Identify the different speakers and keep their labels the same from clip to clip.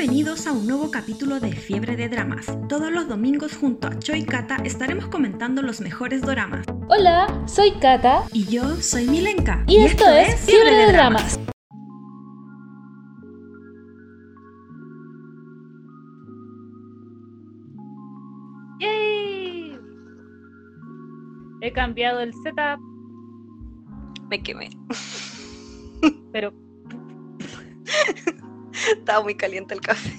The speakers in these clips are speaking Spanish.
Speaker 1: Bienvenidos a un nuevo capítulo de Fiebre de Dramas. Todos los domingos junto a Choi Kata estaremos comentando los mejores doramas.
Speaker 2: Hola, soy Kata.
Speaker 1: Y yo soy Milenka.
Speaker 2: Y, esto, es Fiebre de Dramas. ¡Yay! He cambiado el setup.
Speaker 3: Me quemé.
Speaker 2: Pero
Speaker 3: Estaba muy caliente el café.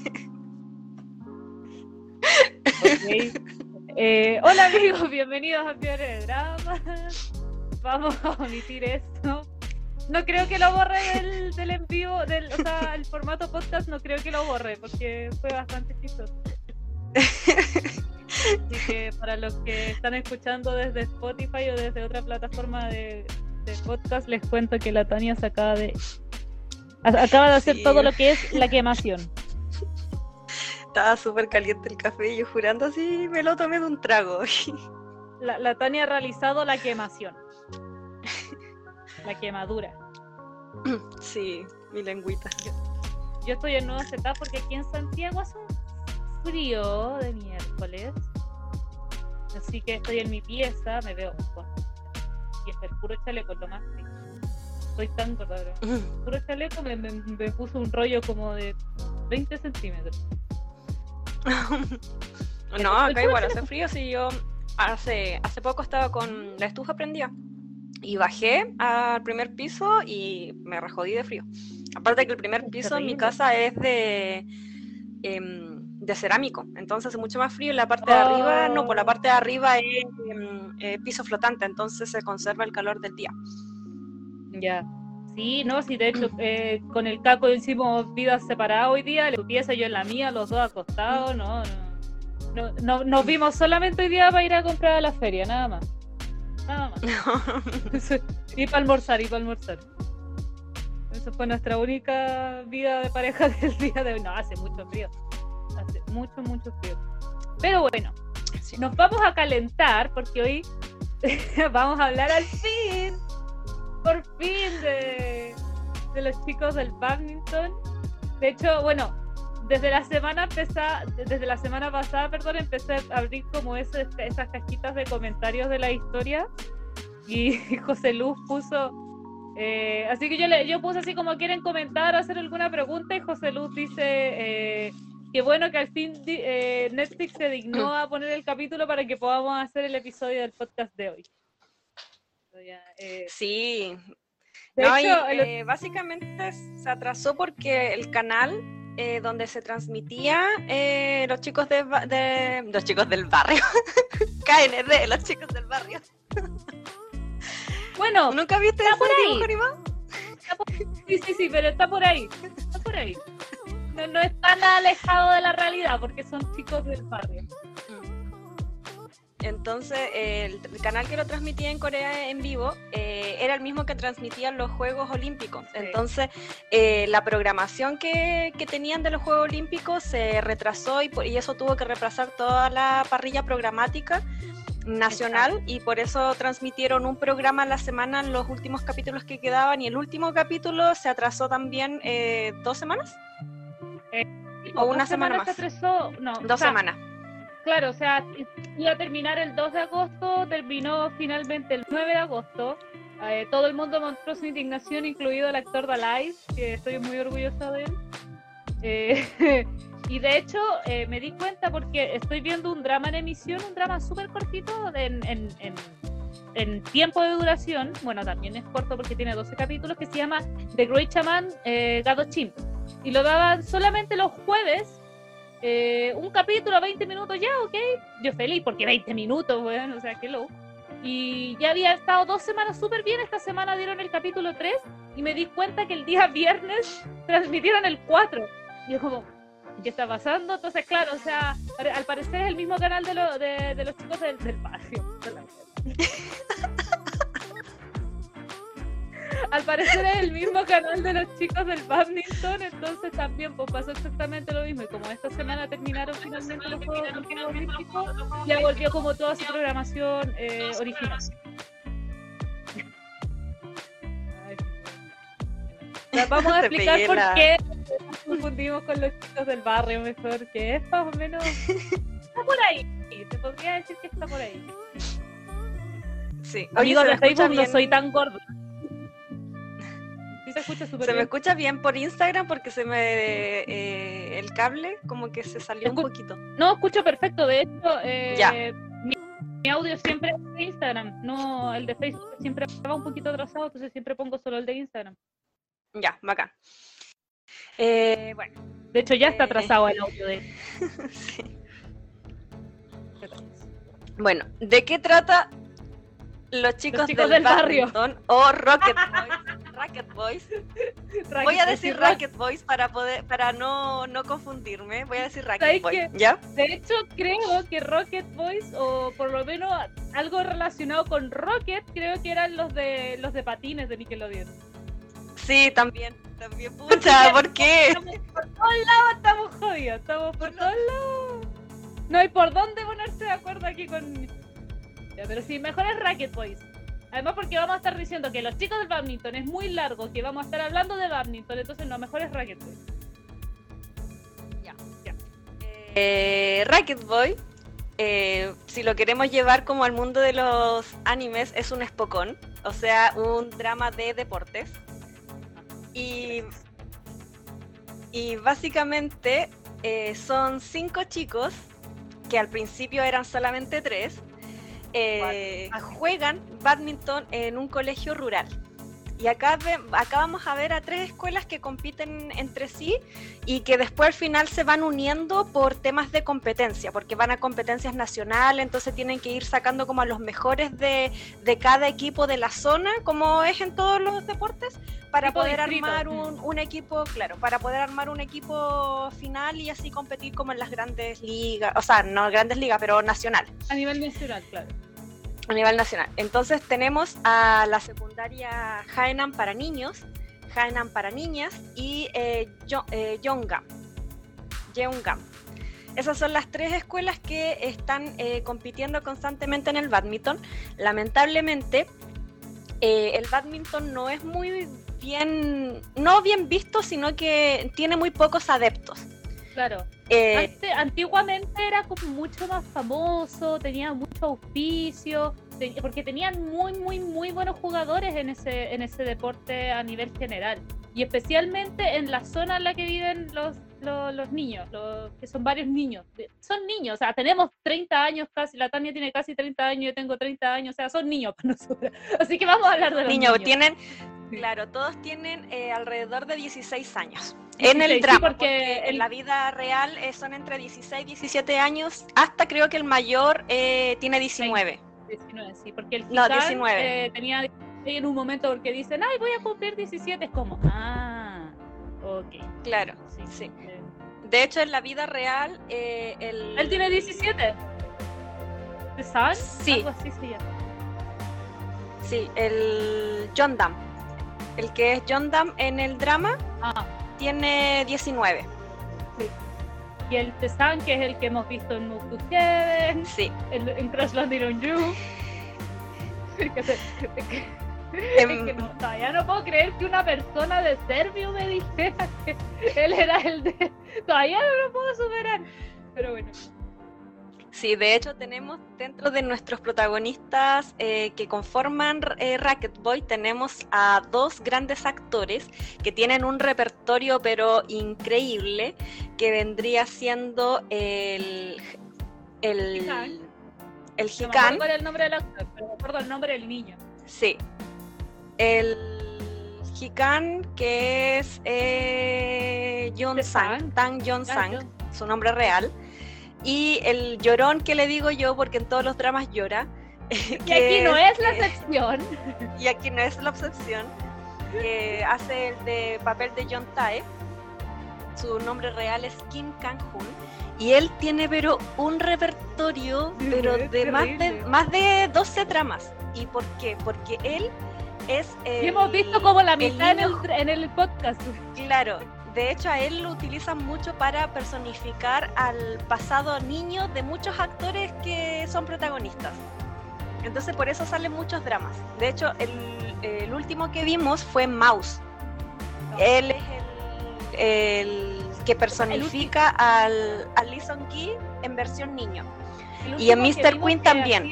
Speaker 2: Okay. Eh, hola amigos, bienvenidos a Fiebre de Dramas. Vamos a omitir esto. No creo que lo borre del, del en vivo, del, o sea, el formato podcast no creo que lo borre porque fue bastante chistoso. Así que para los que están escuchando desde Spotify o desde otra plataforma de, de podcast, les cuento que la Tania se acaba de acaba de hacer
Speaker 3: Sí.
Speaker 2: todo lo que es la quemación.
Speaker 3: Estaba súper caliente el café y yo jurando así me lo tomé de un trago.
Speaker 2: La, la Tania ha realizado la quemación. La quemadura.
Speaker 3: Sí, mi lengüita.
Speaker 2: Yo estoy en nuevo setup porque aquí en Santiago hace un frío de miércoles. Así que estoy en mi pieza, me veo con y es el puro chaleco, lo más frío. Soy tan gorda, bro. Puro chaleco me, me, me puso un rollo como de 20 centímetros.
Speaker 3: No, acá igual hace frío. Si yo hace, hace poco estaba con la estufa prendida y bajé al primer piso y me rejodí de frío. Aparte que el primer piso en mi casa es de, em, de cerámico, entonces hace mucho más frío. Y la parte de arriba, no, por la
Speaker 2: Oh.
Speaker 3: parte de arriba es em, eh, piso flotante, entonces se conserva el calor del día.
Speaker 2: Ya. Sí, no, sí, de hecho, eh, con el caco hicimos vidas separadas hoy día, tu pieza, yo en la mía, los dos acostados, no, no. No, no- nos vimos solamente hoy día para ir a comprar a la feria, nada más. Nada más. y para almorzar, y para almorzar. Esa fue nuestra única vida de pareja del día de hoy. No, hace mucho frío. Hace mucho, mucho frío. Pero bueno,
Speaker 3: Sí.
Speaker 2: nos vamos a calentar porque hoy vamos a hablar al fin, por fin, de, de los chicos del badminton. De hecho, bueno, desde la semana empezá- desde la semana pasada, perdón, empecé a abrir como ese- esas cajitas de comentarios de la historia y José Luz puso eh, así que yo le yo puse así como quieren comentar o hacer alguna pregunta y José Luz dice eh, que bueno que al fin eh, Netflix se dignó a poner el capítulo para que podamos hacer el episodio del podcast de hoy. Ya, eh,
Speaker 3: Sí,
Speaker 2: de
Speaker 3: No, y,
Speaker 2: hecho, el-
Speaker 3: eh, básicamente se atrasó porque el canal eh, donde se transmitía eh, los chicos de, de- los chicos del barrio, KND, los chicos del barrio.
Speaker 2: bueno,
Speaker 3: ¿Nunca viste
Speaker 2: está
Speaker 3: ese
Speaker 2: por ahí. sí, sí, sí, pero está por ahí, está por ahí. No, no es tan alejado de la realidad porque son chicos del barrio.
Speaker 3: Entonces, eh, el, el canal que lo transmitía en Corea en vivo eh, era el mismo que transmitían los Juegos Olímpicos. Entonces, eh, la programación que, que tenían de los Juegos Olímpicos se retrasó y, y eso tuvo que retrasar toda la parrilla programática nacional y por eso transmitieron un programa a la semana en los últimos capítulos que quedaban. Y el último capítulo se atrasó también eh, dos semanas, O una semana
Speaker 2: semanas se atrasó, no, o
Speaker 3: dos
Speaker 2: sea,
Speaker 3: semanas.
Speaker 2: Claro, o sea, iba a terminar el 2 de agosto, terminó finalmente el 9 de agosto. Eh, todo el mundo mostró su indignación, incluido el actor Dalai, que estoy muy orgullosa de él. Eh, y de hecho, eh, me di cuenta porque estoy viendo un drama en emisión, un drama súper cortito en, en- en- en tiempo de duración. Bueno, también es corto porque tiene 12 capítulos, que se llama The Great Shaman eh, Gado Chimp. Y lo daban solamente los jueves eh, un capítulo, 20 minutos ya, ok. Yo feliz, porque 20 minutos, weón, o sea, qué loco. Y ya había estado dos semanas súper bien. Esta semana dieron el capítulo 3 y me di cuenta que el día viernes transmitieron el 4. Y yo como, ¿qué está pasando? Entonces, claro, o sea, al parecer es el mismo canal de, lo- de, de los chicos del, del barrio. Al parecer es el mismo canal de los chicos del badminton, entonces también pues, pasó exactamente lo mismo. Y como esta semana terminaron finalmente los Juegos Olímpicos, ya volvió como toda su programación eh, original. Vamos a explicar por qué confundimos con los chicos del barrio mejor, que es más o menos... Está por ahí, se podría decir que está por ahí.
Speaker 3: Sí.
Speaker 2: Amigo de
Speaker 3: ¿se me escucha
Speaker 2: Facebook no soy tan gordo. Sí se escucha súper
Speaker 3: Se me escucha bien por Instagram porque se me eh, el cable como que se salió un poquito.
Speaker 2: No, escucho perfecto. De hecho, eh,
Speaker 3: Ya.
Speaker 2: mi, mi audio siempre es de Instagram, no el de Facebook. Siempre va un poquito atrasado, entonces siempre pongo solo el de Instagram.
Speaker 3: Ya, bacán. Eh, bueno,
Speaker 2: De hecho, ya está
Speaker 3: Eh.
Speaker 2: atrasado el audio de
Speaker 3: sí. Bueno, ¿de qué trata los chicos,
Speaker 2: chicos del barrio.
Speaker 3: badminton o Rocket Boys? Rocket Boys. Voy a decir
Speaker 2: Rocket.
Speaker 3: Rocket Boys para poder para no, no confundirme. Voy a decir Rocket
Speaker 2: ¿Sabes
Speaker 3: Boys? ¿ya?
Speaker 2: De hecho, creo que Rocket Boys, o por lo menos algo relacionado con Rocket, creo que eran los de los de patines de Nickelodeon.
Speaker 3: Sí, también, también pucha, ¿por qué?
Speaker 2: Estamos por todos lados, estamos jodidos, estamos por todos lados. No hay por dónde ponerse de acuerdo aquí con. Ya, pero sí, mejor es Rocket Boys. Además, porque vamos a estar diciendo que los chicos del badminton es muy largo, que vamos a estar hablando de badminton, entonces lo mejor es Rocket Boys.
Speaker 3: Eh, Rocket Boy, eh, si lo queremos llevar como al mundo de los animes, es un espocón, o sea, un drama de deportes. Y, y básicamente eh, son cinco chicos, que al principio eran solamente tres, eh, juegan badminton en un colegio rural. Y acá, ve- acá vamos a ver a tres escuelas que compiten entre sí y que después al final se van uniendo por temas de competencia, porque van a competencias nacionales, entonces tienen que ir sacando como a los mejores de, de cada equipo de la zona, como es en todos los deportes, para
Speaker 2: Tipo
Speaker 3: poder
Speaker 2: distrito,
Speaker 3: armar un, un equipo, claro, para poder armar un equipo final y así competir como en las grandes ligas, o sea, no grandes ligas, pero nacionales
Speaker 2: A nivel nacional, claro.
Speaker 3: A nivel nacional. Entonces tenemos a la secundaria Haenan para niños, Haenan para niñas y eh, eh. Yeongam. Esas son las tres escuelas que están eh, compitiendo constantemente en el badminton. Lamentablemente, eh, el badminton no es muy bien, no bien visto, sino que tiene muy pocos adeptos.
Speaker 2: Claro.
Speaker 3: Eh,
Speaker 2: Ante- antiguamente era como mucho más famoso, tenía mucho auspicio, te- porque tenían muy, muy, muy buenos jugadores en ese, en ese deporte a nivel general. Y especialmente en la zona en la que viven los, los, los niños, los, que son varios niños. Son niños, o sea, tenemos 30 años casi, la Tania tiene casi 30 años, yo tengo 30 años, o sea, son niños para nosotros. Así que vamos a hablar de los
Speaker 3: niños
Speaker 2: niños.
Speaker 3: tienen. Claro, todos tienen eh, alrededor de 16 años.
Speaker 2: 16,
Speaker 3: en el
Speaker 2: sí,
Speaker 3: drama,
Speaker 2: porque
Speaker 3: porque,
Speaker 2: el-
Speaker 3: en la vida real eh, son entre 16 y 17 años, hasta creo que el mayor eh, tiene 19.
Speaker 2: 19, sí, porque el
Speaker 3: No,
Speaker 2: Gitán,
Speaker 3: 19.
Speaker 2: eh, tenía 16 en un momento porque dicen, ay, voy a cumplir 17, es como, ah, ok.
Speaker 3: Claro,
Speaker 2: Sí,
Speaker 3: sí. De hecho, en la vida real, eh, el...
Speaker 2: Él tiene 17. ¿Te saben?
Speaker 3: Sí.
Speaker 2: Algo así se llama.
Speaker 3: Sí, el John Dam. El que es John Dam en el drama
Speaker 2: Ah,
Speaker 3: tiene 19.
Speaker 2: y el Tesan, que es el que hemos visto en Move to Heaven,
Speaker 3: Sí.
Speaker 2: en, en Crash Landing on You. Que se- que-
Speaker 3: Em,
Speaker 2: que no, todavía no puedo creer que una persona de Servio me dijera que él era el de. Todavía no lo puedo superar. Pero bueno.
Speaker 3: Sí, de hecho tenemos dentro de nuestros protagonistas eh, que conforman eh, Racket Boy, tenemos a dos grandes actores que tienen un repertorio pero increíble, que vendría siendo el... El, el
Speaker 2: No me acuerdo el nombre del actor, pero me acuerdo el nombre del niño.
Speaker 3: sí. El Hikan que es eh, John Sang. Tang John Sang, su nombre real. Y el llorón que le digo yo, porque en todos los dramas llora.
Speaker 2: Y aquí no es la excepción.
Speaker 3: Y aquí no es la excepción. Que hace el de papel de John Tae. Su nombre real es Kim Kang-hoon. Y él tiene pero un repertorio
Speaker 2: Sí,
Speaker 3: pero de más, de más de 12 dramas. ¿Y por qué? Porque él es...
Speaker 2: Y hemos visto como la
Speaker 3: el
Speaker 2: mitad en el, en el podcast.
Speaker 3: Claro, de hecho a él lo utilizan mucho para personificar al pasado niño de muchos actores que son protagonistas. Entonces por eso salen muchos dramas. De hecho, el, el último que vimos fue Mouse. Él es el, el que personifica al, al Sung-gi en versión niño. Y en Mr. Queen también.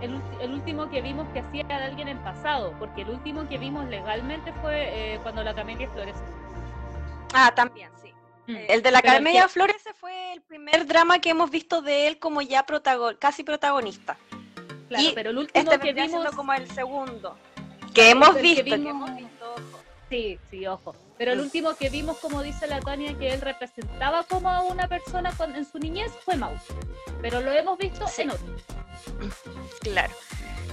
Speaker 2: el, último que vimos que hacía de alguien en pasado, porque el último que vimos legalmente fue eh, cuando la Camelia Flores.
Speaker 3: Ah, también, sí. Mm. El de la Camelia Flores fue el primer drama que hemos visto de él como ya casi protagonista.
Speaker 2: Claro, pero el último este
Speaker 3: que vimos como el segundo que hemos visto, que hemos visto.
Speaker 2: Sí, sí, ojo. Pero el último que vimos, como dice la Tania, que él representaba como a una persona con, en su niñez fue Mouse. Pero lo hemos visto en otro.
Speaker 3: Claro.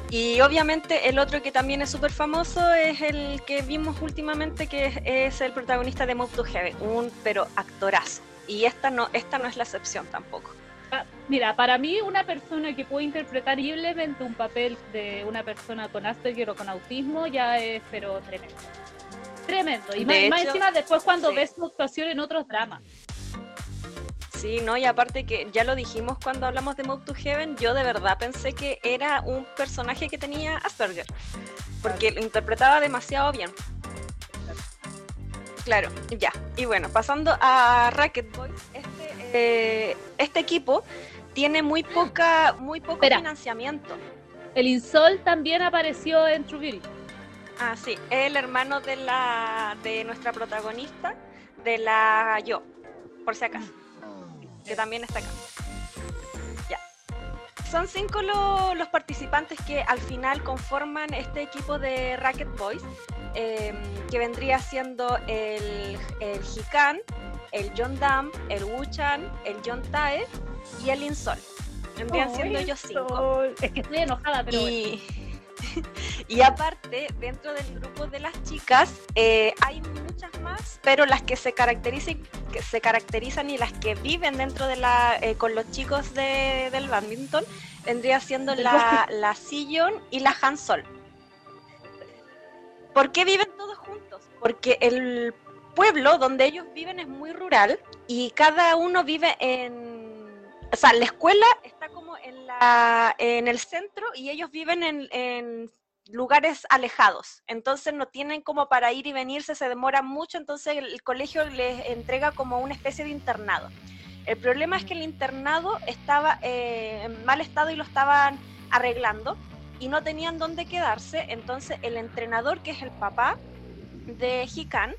Speaker 3: Y obviamente el otro que también es súper famoso es el que vimos últimamente, que es, el protagonista de Move to Heaven, un pero actorazo. Y esta no, esta no es la excepción tampoco.
Speaker 2: Ah, mira, para mí una persona que puede interpretar libremente un papel de una persona con Asperger o con autismo ya es pero tremendo. Tremendo. Y más, encima después cuando ves su actuación en otros dramas.
Speaker 3: Sí, no, y aparte que ya lo dijimos cuando hablamos de Move to Heaven, yo de verdad pensé que era un personaje que tenía Asperger, porque lo interpretaba demasiado bien. Claro, ya. Y bueno, pasando a Racket Boys, este, eh, este equipo tiene muy poca, muy poco financiamiento.
Speaker 2: El Insol también apareció en True Beauty.
Speaker 3: Ah, sí, es el hermano de la de nuestra protagonista, de la yo, por si acaso, que también está acá. Ya. Son cinco los participantes que al final conforman este equipo de Racket Boys, em, que vendría siendo el, el Hikan, el John Dam, el Wu-chan, el John Tae y el Insol. Vendrían siendo ellos cinco.
Speaker 2: Es que estoy enojada, pero
Speaker 3: y aparte, dentro del grupo de las chicas eh, hay muchas más, pero las que se caracterizan, que se caracterizan y las que viven dentro de la eh, con los chicos del badminton vendría siendo la, la Sillon y la Hansol. ¿Por qué viven todos juntos? Porque el pueblo donde ellos viven es muy rural y cada uno vive en o sea, la escuela está como en, la, en el centro y ellos viven en, lugares alejados. Entonces no tienen como para ir y venirse, se demora mucho, entonces el, colegio les entrega como una especie de internado. El problema es que el internado estaba eh, en mal estado y lo estaban arreglando y no tenían dónde quedarse, entonces el entrenador, que es el papá de Hikan,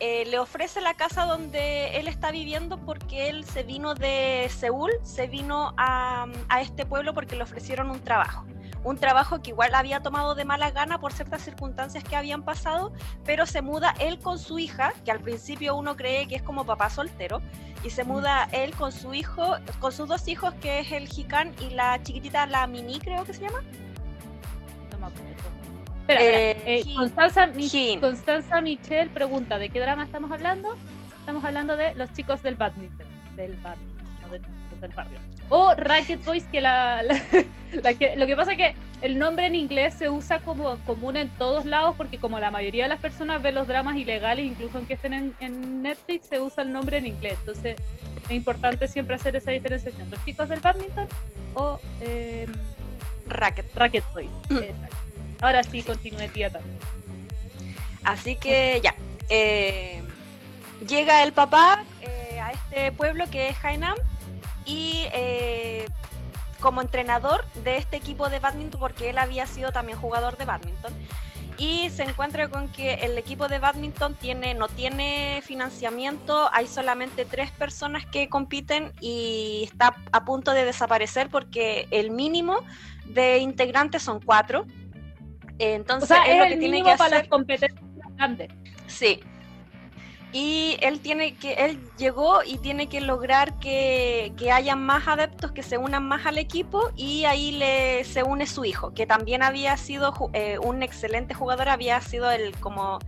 Speaker 3: eh, le ofrece la casa donde él está viviendo porque él se vino de Seúl, se vino a, este pueblo porque le ofrecieron un trabajo. Un trabajo que igual había tomado de mala gana por ciertas circunstancias que habían pasado, pero se muda él con su hija, que al principio uno cree que es como papá soltero, y se muda él con su hijo, con sus dos hijos, que es el Jikan y la chiquitita, la Mini, creo que se llama.
Speaker 2: Eh, eh, Constanza, Michelle pregunta, ¿de qué drama estamos hablando? Estamos hablando de los chicos del badminton, del barrio, del, barrio. O Racket Boys, que la, lo que pasa es que el nombre en inglés se usa como común en todos lados porque como la mayoría de las personas ven los dramas ilegales, incluso aunque estén en, Netflix, se usa el nombre en inglés. Entonces es importante siempre hacer esa diferenciación. Los chicos del badminton o eh,
Speaker 3: Racket.
Speaker 2: Racket Boys. Ahora sí, continúe tía también.
Speaker 3: Así que ya. Eh, llega el papá eh, a este pueblo que es Hainam y eh, como entrenador de este equipo de badminton, porque él había sido también jugador de badminton, y se encuentra con que el equipo de badminton tiene, no tiene financiamiento, hay solamente tres personas que compiten y está a punto de desaparecer porque el mínimo de integrantes son cuatro entonces,
Speaker 2: es, lo que tiene que para las competencias grandes.
Speaker 3: Sí. Y él tiene que, él llegó y tiene que lograr que, que haya más adeptos que se unan más al equipo y ahí le se une su hijo, que también había sido eh, un excelente jugador, había sido el como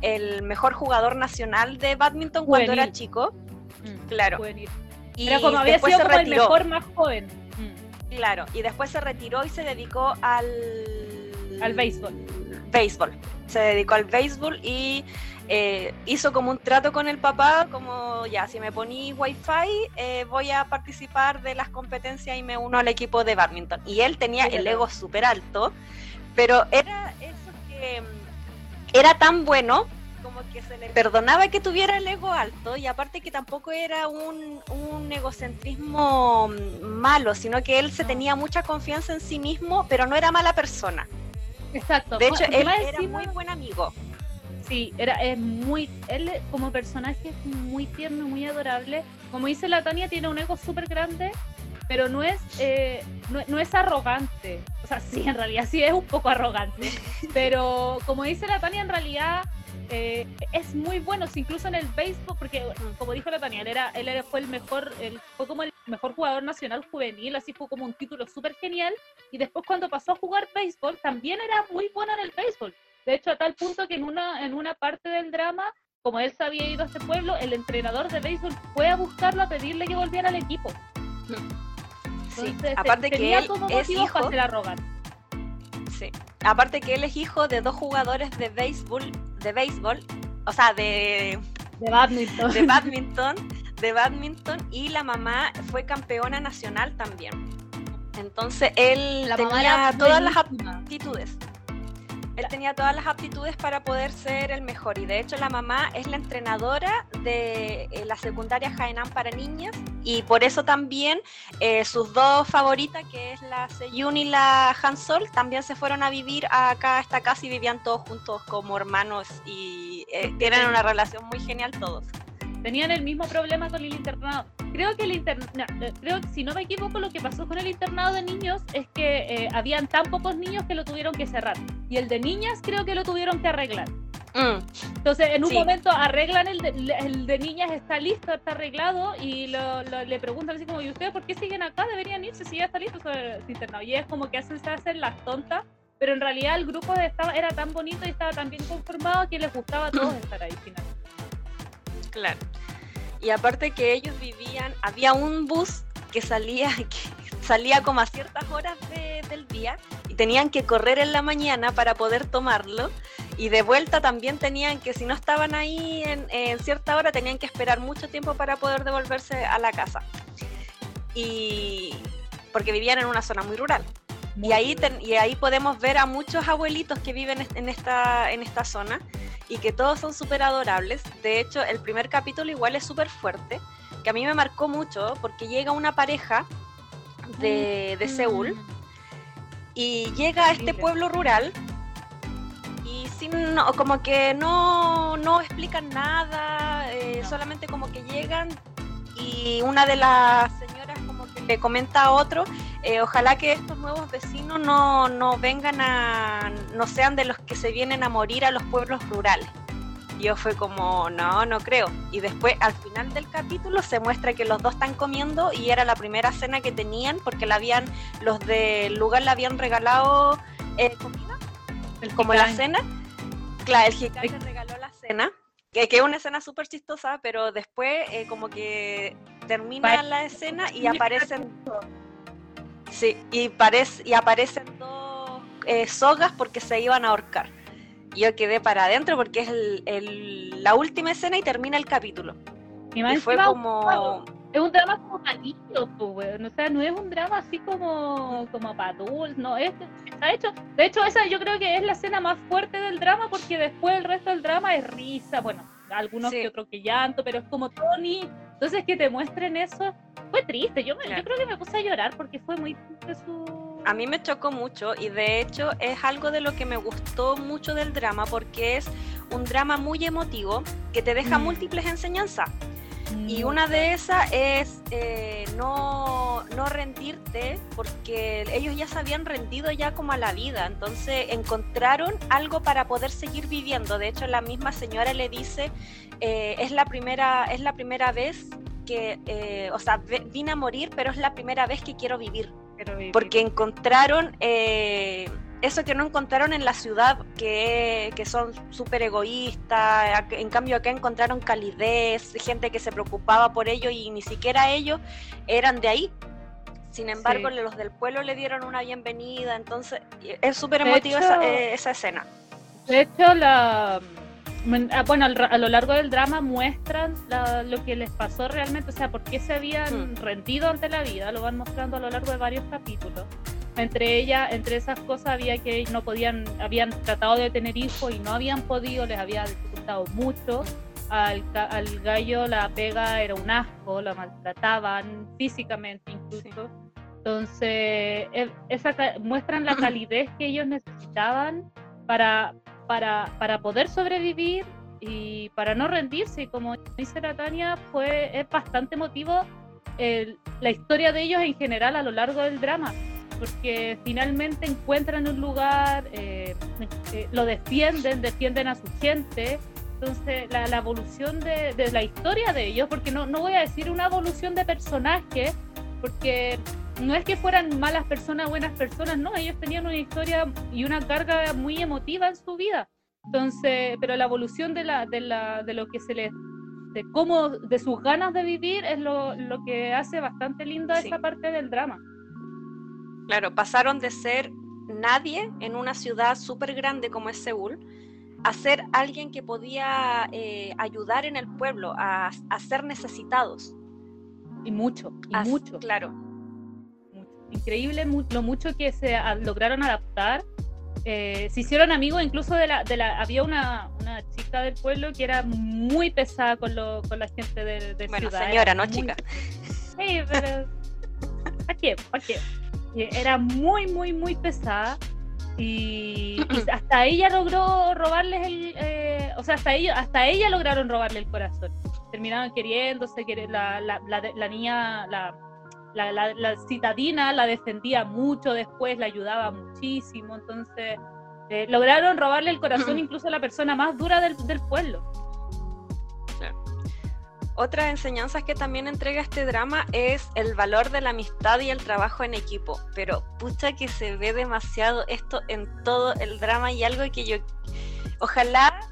Speaker 3: el mejor jugador nacional de badminton cuando era chico. Mm, claro.
Speaker 2: Y como había sido como el mejor más joven.
Speaker 3: Mm. Claro, y después se retiró y se dedicó al
Speaker 2: al béisbol.
Speaker 3: Béisbol. Se dedicó al béisbol y eh, hizo como un trato con el papá, como ya, si me poní wifi, eh, voy a participar de las competencias y me uno al equipo de badminton. Y él tenía el ego súper alto, pero era eso que mm, era tan bueno como que se le perdonaba que tuviera el ego alto y aparte que tampoco era un, un egocentrismo malo, sino que él se tenía mucha confianza en sí mismo, pero no era mala persona.
Speaker 2: Exacto.
Speaker 3: De hecho, él era muy buen amigo.
Speaker 2: Sí, era, es muy, él como personaje es muy tierno, muy adorable. Como dice la Tania, tiene un ego súper grande, pero no es, eh, no, es arrogante. O sea, sí, en realidad sí es un poco arrogante. Pero como dice la Tania, en realidad eh, es muy bueno. incluso en el béisbol, porque como dijo la él, era, él fue el mejor, él fue como el mejor jugador nacional juvenil, así fue como un título súper genial. Y después cuando pasó a jugar béisbol, también era muy bueno en el béisbol. De hecho, a tal punto que en una, en una parte del drama, como él se había ido a este pueblo, el entrenador de béisbol fue a buscarlo a pedirle que volviera al equipo.
Speaker 3: sí, aparte que él es hijo Sí. Aparte que él es hijo de dos jugadores de béisbol, de béisbol, o sea, de
Speaker 2: de badminton.
Speaker 3: De badminton, de badminton y la mamá fue campeona nacional también. Entonces él la tenía todas las aptitudes. Él tenía todas las aptitudes para poder ser el mejor y de hecho la mamá es la entrenadora de eh, la secundaria Hainan para niñas y por eso también eh, sus dos favoritas, que es la Seyun y la Hansol, también se fueron a vivir acá a esta casa y vivían todos juntos como hermanos y eh, tienen una relación muy genial todos
Speaker 2: tenían el mismo problema con el internado. Creo que el internado, eh, creo que si no me equivoco, lo que pasó con el internado de niños es que eh, habían tan pocos niños que lo tuvieron que cerrar. Y el de niñas creo que lo tuvieron que arreglar. Mm. Entonces, en un momento arreglan el de, el de, niñas, está listo, está arreglado, y le preguntan así como, ¿y ustedes por qué siguen acá? Deberían irse si ya está listo el internado. Y es como que hacen, se hacen las tontas, pero en realidad el grupo estaba, era tan bonito y estaba tan bien conformado que les gustaba a todos estar ahí finalmente.
Speaker 3: Claro. Y aparte que ellos vivían, había un bus que salía, que salía como a ciertas horas del día y tenían que correr en la mañana para poder tomarlo. Y de vuelta también tenían que, si no estaban ahí en, cierta hora, tenían que esperar mucho tiempo para poder devolverse a la casa. Y porque vivían en una zona muy rural. y ahí, y ahí podemos ver a muchos abuelitos que viven en esta, en esta zona y que todos son súper adorables. De hecho, el primer capítulo igual es súper fuerte, que a mí me marcó mucho porque llega una pareja de, de Seúl y llega a este pueblo rural y sin, como que no, no explican nada, eh, solamente como que llegan y una de las le comenta a otro, eh, ojalá que estos nuevos vecinos no, no vengan a, no sean de los que se vienen a morir a los pueblos rurales. yo fue como, no, no creo. Y después, al final del capítulo, se muestra que los dos están comiendo y era la primera cena que tenían porque la habían, los del lugar le habían regalado eh, comida, como la cena. Claro, el gigante regaló la cena que, es una escena súper chistosa, pero después eh, como que termina la escena y aparecen sí, y, parece, y aparecen dos eh, sogas porque se iban a ahorcar. Yo quedé para adentro porque es el, la última escena y termina el capítulo.
Speaker 2: Y, fue como... Es un drama como para niños, o sea, no es un drama así como, como para adultos, no, es, está hecho, de hecho esa yo creo que es la escena más fuerte del drama porque después el resto del drama es risa, bueno, algunos que otros que llanto, pero es como Tony, entonces que te muestren eso, fue triste, yo, yo creo que me puse a llorar porque fue muy triste su...
Speaker 3: A mí me chocó mucho y de hecho es algo de lo que me gustó mucho del drama porque es un drama muy emotivo que te deja mm. múltiples enseñanzas. Y una de esas es eh, no, no, rendirte, porque ellos ya se habían rendido ya como a la vida, entonces encontraron algo para poder seguir viviendo. De hecho, la misma señora le dice, eh, es, la primera, es la primera vez que, eh, o sea, vine a morir, pero es la primera vez que quiero vivir. Porque encontraron eso que no encontraron en la ciudad, que, son súper egoístas, en cambio acá encontraron calidez, gente que se preocupaba por ello y ni siquiera ellos eran de ahí. Sin embargo, los del pueblo le dieron una bienvenida, entonces es súper emotiva eh, esa, escena.
Speaker 2: De hecho, la, ah, bueno, a lo largo del drama muestran lo que les pasó realmente, o sea, por qué se habían hmm. rendido ante la vida, lo van mostrando a lo largo de varios capítulos entre ellas, entre esas cosas había que no podían, habían tratado de tener hijos y no habían podido, les había gustado mucho. Al, al gallo la pega era un asco, la maltrataban físicamente incluso. Entonces, e, esa, muestran la calidez que ellos necesitaban para, para, para poder sobrevivir y para no rendirse. Y como dice la Tania, fue, es bastante emotivo la historia de ellos en general a lo largo del drama, porque finalmente encuentran un lugar, eh, eh, lo defienden, defienden a su gente. Entonces, la, la evolución de, de, la historia de ellos, porque no, no voy a decir una evolución de personaje, porque no es que fueran malas personas, buenas personas, no, ellos tenían una historia y una carga muy emotiva en su vida. Entonces, pero la evolución de, la, de, la, de lo que se les, de cómo, de sus ganas de vivir es lo, lo que hace bastante linda esa parte del drama.
Speaker 3: Claro, pasaron de ser nadie en una ciudad súper grande como es Seúl a ser alguien que podía eh, ayudar en el pueblo, a, a, ser necesitados.
Speaker 2: Y mucho, y mucho.
Speaker 3: Claro.
Speaker 2: Increíble lo mucho que se lograron adaptar eh, se hicieron amigos incluso de la, de la había una, una, chica del pueblo que era muy pesada con, lo, con la gente de, de
Speaker 3: bueno, señora, no chica.
Speaker 2: Sí, pero ¿a qué? ¿A qué? Era muy, muy, muy pesada y, hasta ella logró robarles el, eh, o sea, hasta ella, hasta ella lograron robarle el corazón. Terminaron queriéndose, la, la, la, la niña, la la, la, citadina la defendía mucho después, la ayudaba muchísimo, entonces eh, lograron robarle el corazón incluso a la persona más dura del, del pueblo.
Speaker 3: Otras enseñanzas que también entrega este drama es el valor de la amistad y el trabajo en equipo, pero pucha que se ve demasiado esto en todo el drama y algo que yo ojalá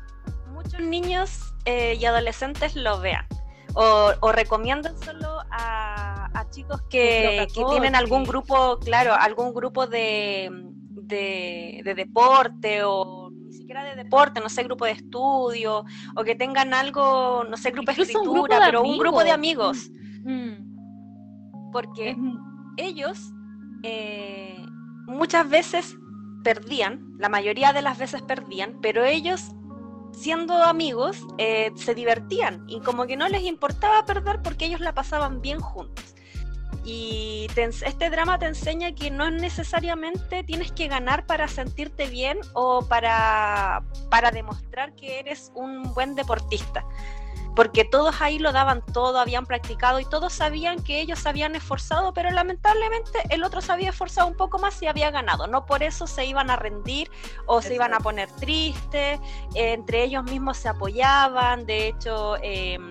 Speaker 3: muchos niños eh, y adolescentes lo vean. O, o solo a, chicos que, tienen algún grupo, claro, algún grupo de, de, deporte o ni siquiera de deporte, no sé, grupo de estudio, o que tengan algo, no sé, grupo de escritura, pero un grupo de amigos. Mm. Mm. Porque ellos eh, muchas veces perdían, la mayoría de las veces perdían, pero ellos siendo amigos, eh, se divertían y como que no les importaba perder porque ellos la pasaban bien juntos. Y este drama te enseña que no necesariamente tienes que ganar para sentirte bien o para, para demostrar que eres un buen deportista porque todos ahí lo daban todo, habían practicado y todos sabían que ellos se habían esforzado, pero lamentablemente el otro se había esforzado un poco más y había ganado. No por eso se iban a rendir o se iban a poner tristes, entre ellos mismos se apoyaban, de hecho... Em,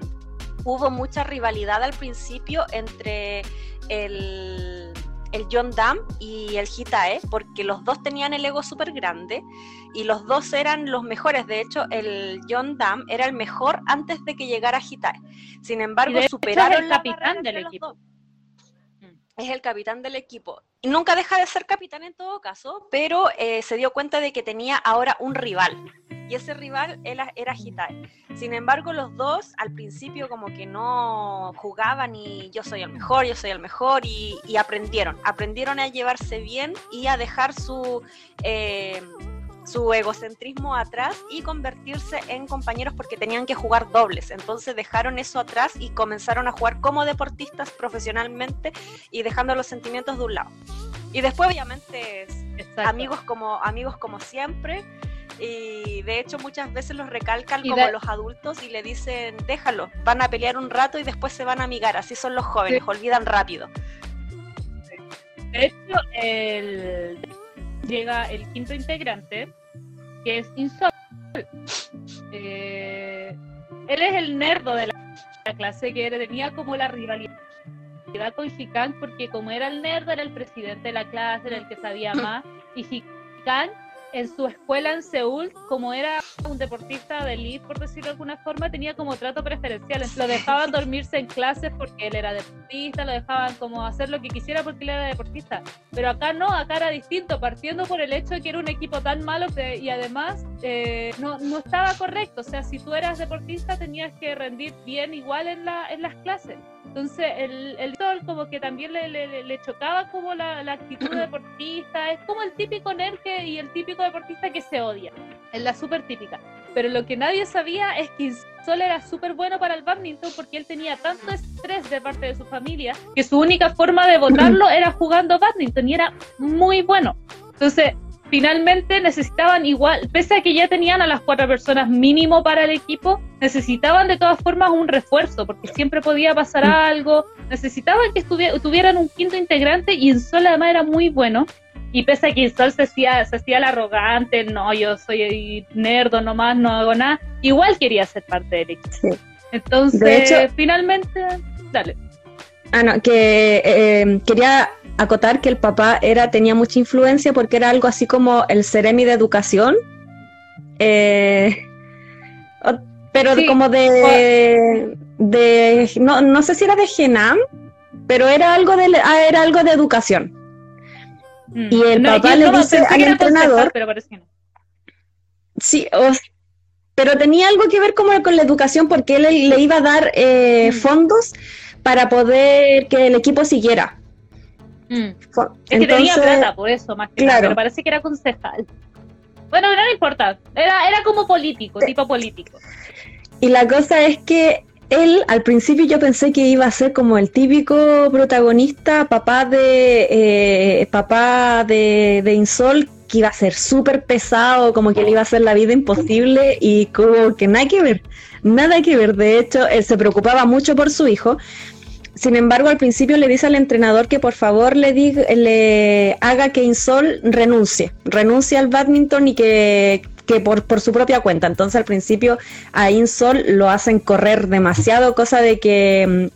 Speaker 3: hubo mucha rivalidad al principio entre el, el John Dam y el Hitae, porque los dos tenían el ego súper grande y los dos eran los mejores. De hecho, el John Dam era el mejor antes de que llegara Hitae. Sin embargo, superaron
Speaker 2: el capitán del equipo.
Speaker 3: Es el capitán del equipo. Y nunca deja de ser capitán en todo caso, pero eh, se dio cuenta de que tenía ahora un rival y ese rival era, era. Sin embargo, los dos al principio como que no jugaban y yo soy el mejor, yo soy el mejor y, aprendieron, aprendieron a llevarse bien y a dejar su... Eh, su egocentrismo atrás y convertirse en compañeros porque tenían que jugar dobles. Entonces dejaron eso atrás y comenzaron a jugar como deportistas profesionalmente y dejando los sentimientos de un lado. Y después obviamente amigos como amigos como siempre y de hecho muchas veces los recalcan como los adultos y le dicen, déjalo, van a pelear un rato y después se van a amigar, así son los jóvenes, olvidan rápido.
Speaker 2: De hecho, llega el quinto integrante, que es Insol. Eh, él es el nerdo de la, clase que tenía como la rivalidad con Hikan porque como era el nerd era el presidente de la clase, era el que sabía más y en su escuela en Seúl, como era un deportista de elite, por decirlo de alguna forma, tenía como trato preferencial. Lo dejaban dormirse en clases porque él era deportista, lo dejaban como hacer lo que quisiera porque él era deportista. Pero acá no, acá era distinto, partiendo por el hecho de que era un equipo tan malo y además eh, no, no estaba correcto. O sea, si tú eras deportista tenías que rendir bien igual en, la, en las clases. Entonces, el, el como que también le, le, le chocaba como la, la, actitud deportista, es como el típico nerd y el típico deportista que se odia, es la súper típica. pero lo que nadie sabía es que Sol era súper bueno para el badminton porque él tenía tanto estrés de parte de su familia que su única forma de votarlo era jugando badminton y era muy bueno. Entonces, finalmente necesitaban igual, pese a que ya tenían a las cuatro personas mínimo para el equipo, necesitaban de todas formas un refuerzo, porque siempre podía pasar mm. algo, necesitaban que tuvieran un quinto integrante y Sol además era muy bueno. Y pese a que Sol se hacía, se hacía el arrogante, no, yo soy nerdo nomás, no hago nada, igual quería ser parte del equipo. Entonces, finalmente, dale.
Speaker 3: Ah, no, que eh, quería acotar que el papá era, tenía mucha influencia porque era algo así como el Ceremi de educación. Eh, pero como de, de no, no, sé si era de Genam, pero era algo de ah, era algo de educación. Mm. Y el papá le dice al entrenador. Pero Sí, pero tenía algo que ver como con la educación porque él le, iba a dar eh, mm. fondos para poder que el equipo siguiera.
Speaker 2: Mm. Es que tenía plata por eso, más que nada, pero parece que era concejal. Bueno, no importa, era, era como político, tipo político.
Speaker 3: Y la cosa es que él, al principio yo pensé que iba a ser como el típico protagonista, papá de eh, papá de, de, Insol, que iba a ser súper pesado, como que le iba a hacer la vida imposible y como que nada que ver, nada que ver. De hecho, él se preocupaba mucho por su hijo sin embargo, al principio le dice al entrenador que por favor le, diga, le haga que Insol renuncie, renuncie al badminton y que, por, por, su propia cuenta. Entonces al principio a Insol lo hacen correr demasiado, cosa de que,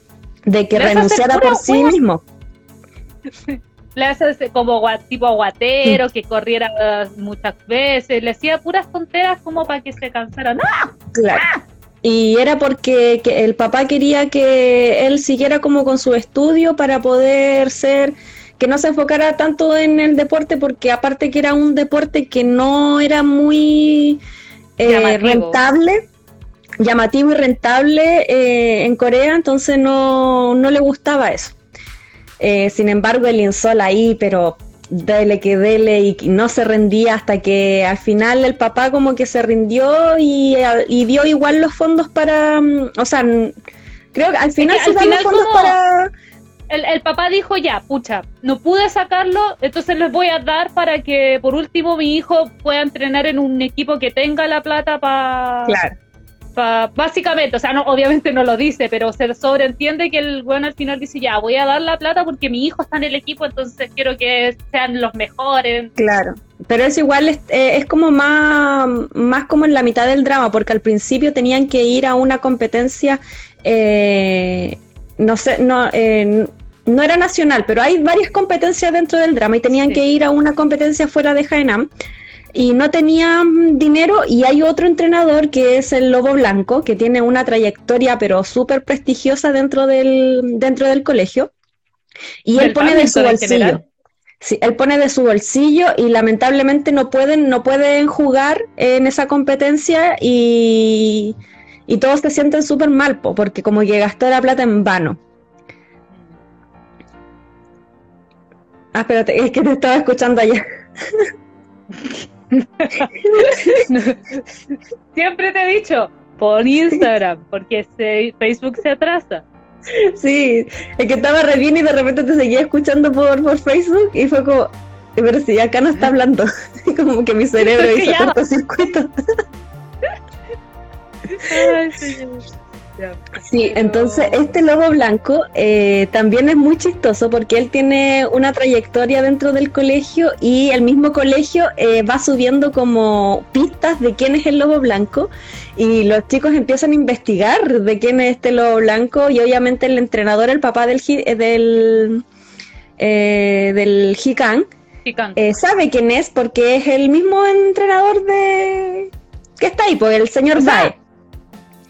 Speaker 3: de que renunciara por sí mismo.
Speaker 2: Le hace como tipo aguatero, que corriera muchas veces, le hacía puras tonteras como para que se cansara. ¡No!
Speaker 3: Claro. ¡Ah! Y era porque el papá quería que él siguiera como con su estudio para poder ser, que no se enfocara tanto en el deporte, porque aparte que era un deporte que no era muy eh, rentable, llamativo y rentable eh, en Corea, entonces no, no le gustaba eso. Eh, sin embargo, el Insol ahí, pero dele que dele y no se rendía hasta que al final el papá como que se rindió y, dio igual los fondos para, mm, o sea, creo que al final se los fondos para...
Speaker 2: El, el, papá dijo ya, pucha, no pude sacarlo, entonces les voy a dar para que por último mi hijo pueda entrenar en un equipo que tenga la plata para...
Speaker 3: Claro
Speaker 2: básicamente, o sea, no, obviamente no lo dice, pero se sobreentiende que el bueno al final dice, ya, voy a dar la plata porque mi hijo está en el equipo, entonces quiero que sean los mejores.
Speaker 3: Claro, pero es igual, es, eh, es como más, más como en la mitad del drama, porque al principio tenían que ir a una competencia, eh, no sé, no... Eh, no era nacional, pero hay varias competencias dentro del drama y tenían que ir a una competencia fuera de Jaenam y no tenía dinero y hay otro entrenador que es el Lobo Blanco, que tiene una trayectoria pero súper prestigiosa dentro del, dentro del colegio. Y él pone de su bolsillo. Sí, él pone de su bolsillo y lamentablemente no pueden, no pueden jugar en esa competencia y, y todos se sienten súper mal, porque como que gastó la plata en vano. Ah, espérate, es que te estaba escuchando allá.
Speaker 2: Siempre te he dicho, por Instagram, porque Facebook se atrasa.
Speaker 3: Sí, es que estaba re bien y de repente te seguía escuchando por, por Facebook y fue como, pero si acá no está hablando, como que mi cerebro hizo cortocircuito. Ay, Sí, entonces este lobo blanco eh, también es muy chistoso porque él tiene una trayectoria dentro del colegio y el mismo colegio eh, va subiendo como pistas de quién es el lobo blanco y los chicos empiezan a investigar de quién es este lobo blanco y obviamente el entrenador, el papá del, eh, del, del Hikan, sabe quién es porque es el mismo entrenador de... que está ahí, pues el señor Bae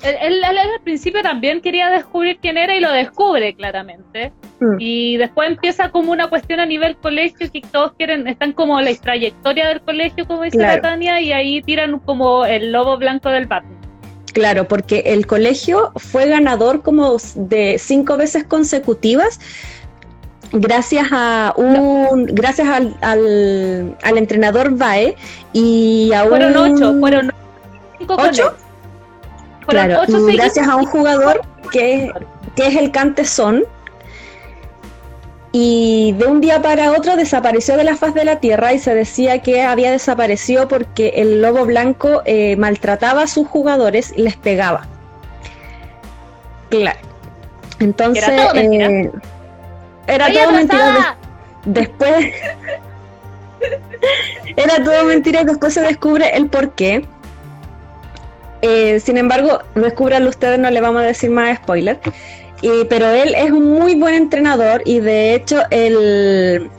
Speaker 2: él, al principio también quería descubrir quién era y lo descubre claramente. Mm. Y después empieza como una cuestión a nivel colegio que todos quieren, están como la trayectoria del colegio, como dice la Tania, y ahí tiran como el lobo blanco del Batman.
Speaker 3: Claro, porque el colegio fue ganador como de cinco veces consecutivas gracias a un gracias al, al, entrenador Vae y a
Speaker 2: fueron ocho fueron cinco
Speaker 3: ¿Ocho? Claro, gracias a un jugador que, que es el Cante Son, y de un día para otro desapareció de la faz de la tierra y se decía que había desaparecido porque el lobo blanco eh, maltrataba a sus jugadores y les pegaba. Claro. Entonces, era todo mentira. Eh, era todo mentira. después, era todo mentira y después se descubre el por qué. Eh, sin embargo, descubranlo ustedes, no le vamos a decir más spoiler pero él es un muy buen entrenador y de hecho el,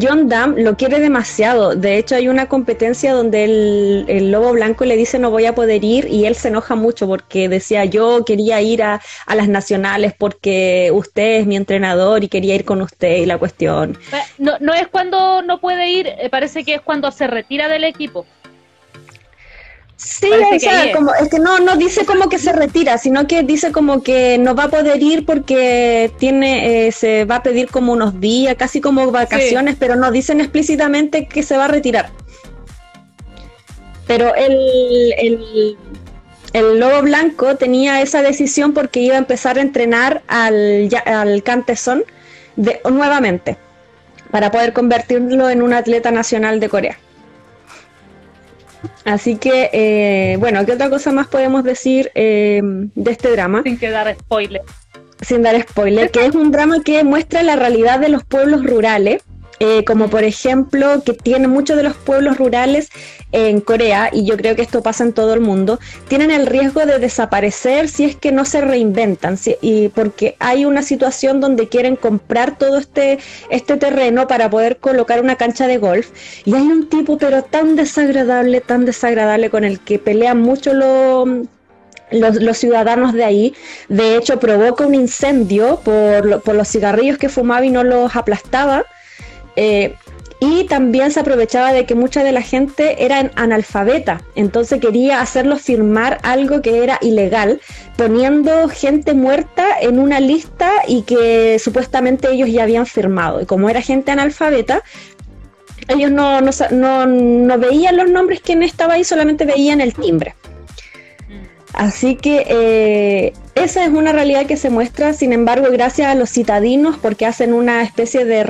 Speaker 3: John Dam lo quiere demasiado. De hecho hay una competencia donde el, lobo blanco le dice no voy a poder ir y él se enoja mucho porque decía yo quería ir a, las nacionales porque usted es mi entrenador y quería ir con usted y la cuestión.
Speaker 2: No, no es cuando no puede ir, eh, parece que es cuando se retira del equipo.
Speaker 3: Sí, o sea, como, es que no, no dice como que se retira, sino que dice como que no va a poder ir porque tiene, eh, se va a pedir como unos días, casi como vacaciones, pero no dicen explícitamente que se va a retirar. Pero el, el, el Lobo Blanco tenía esa decisión porque iba a empezar a entrenar al, al Cantezón de, nuevamente para poder convertirlo en un atleta nacional de Corea. Así que, eh, bueno, ¿qué otra cosa más podemos decir eh, de este drama?
Speaker 2: Sin que dar spoiler.
Speaker 3: Sin dar spoiler, que es un drama que muestra la realidad de los pueblos rurales eh, como por ejemplo que tiene muchos de los pueblos rurales en Corea, y yo creo que esto pasa en todo el mundo, tienen el riesgo de desaparecer si es que no se reinventan, y porque hay una situación donde quieren comprar todo este, este terreno para poder colocar una cancha de golf, y hay un tipo pero tan desagradable, tan desagradable con el que pelean mucho los... Los, ciudadanos de ahí. De hecho, provoca un incendio por, por, los cigarrillos que fumaba y no los aplastaba. Eh, y también se aprovechaba de que mucha de la gente era analfabeta, entonces quería hacerlos firmar algo que era ilegal, poniendo gente muerta en una lista y que supuestamente ellos ya habían firmado. Y como era gente analfabeta, ellos no, no, no veían los nombres que estaba ahí, solamente veían el timbre. Así que eh, esa es una realidad que se muestra, sin embargo, gracias a los citadinos, porque hacen una especie de,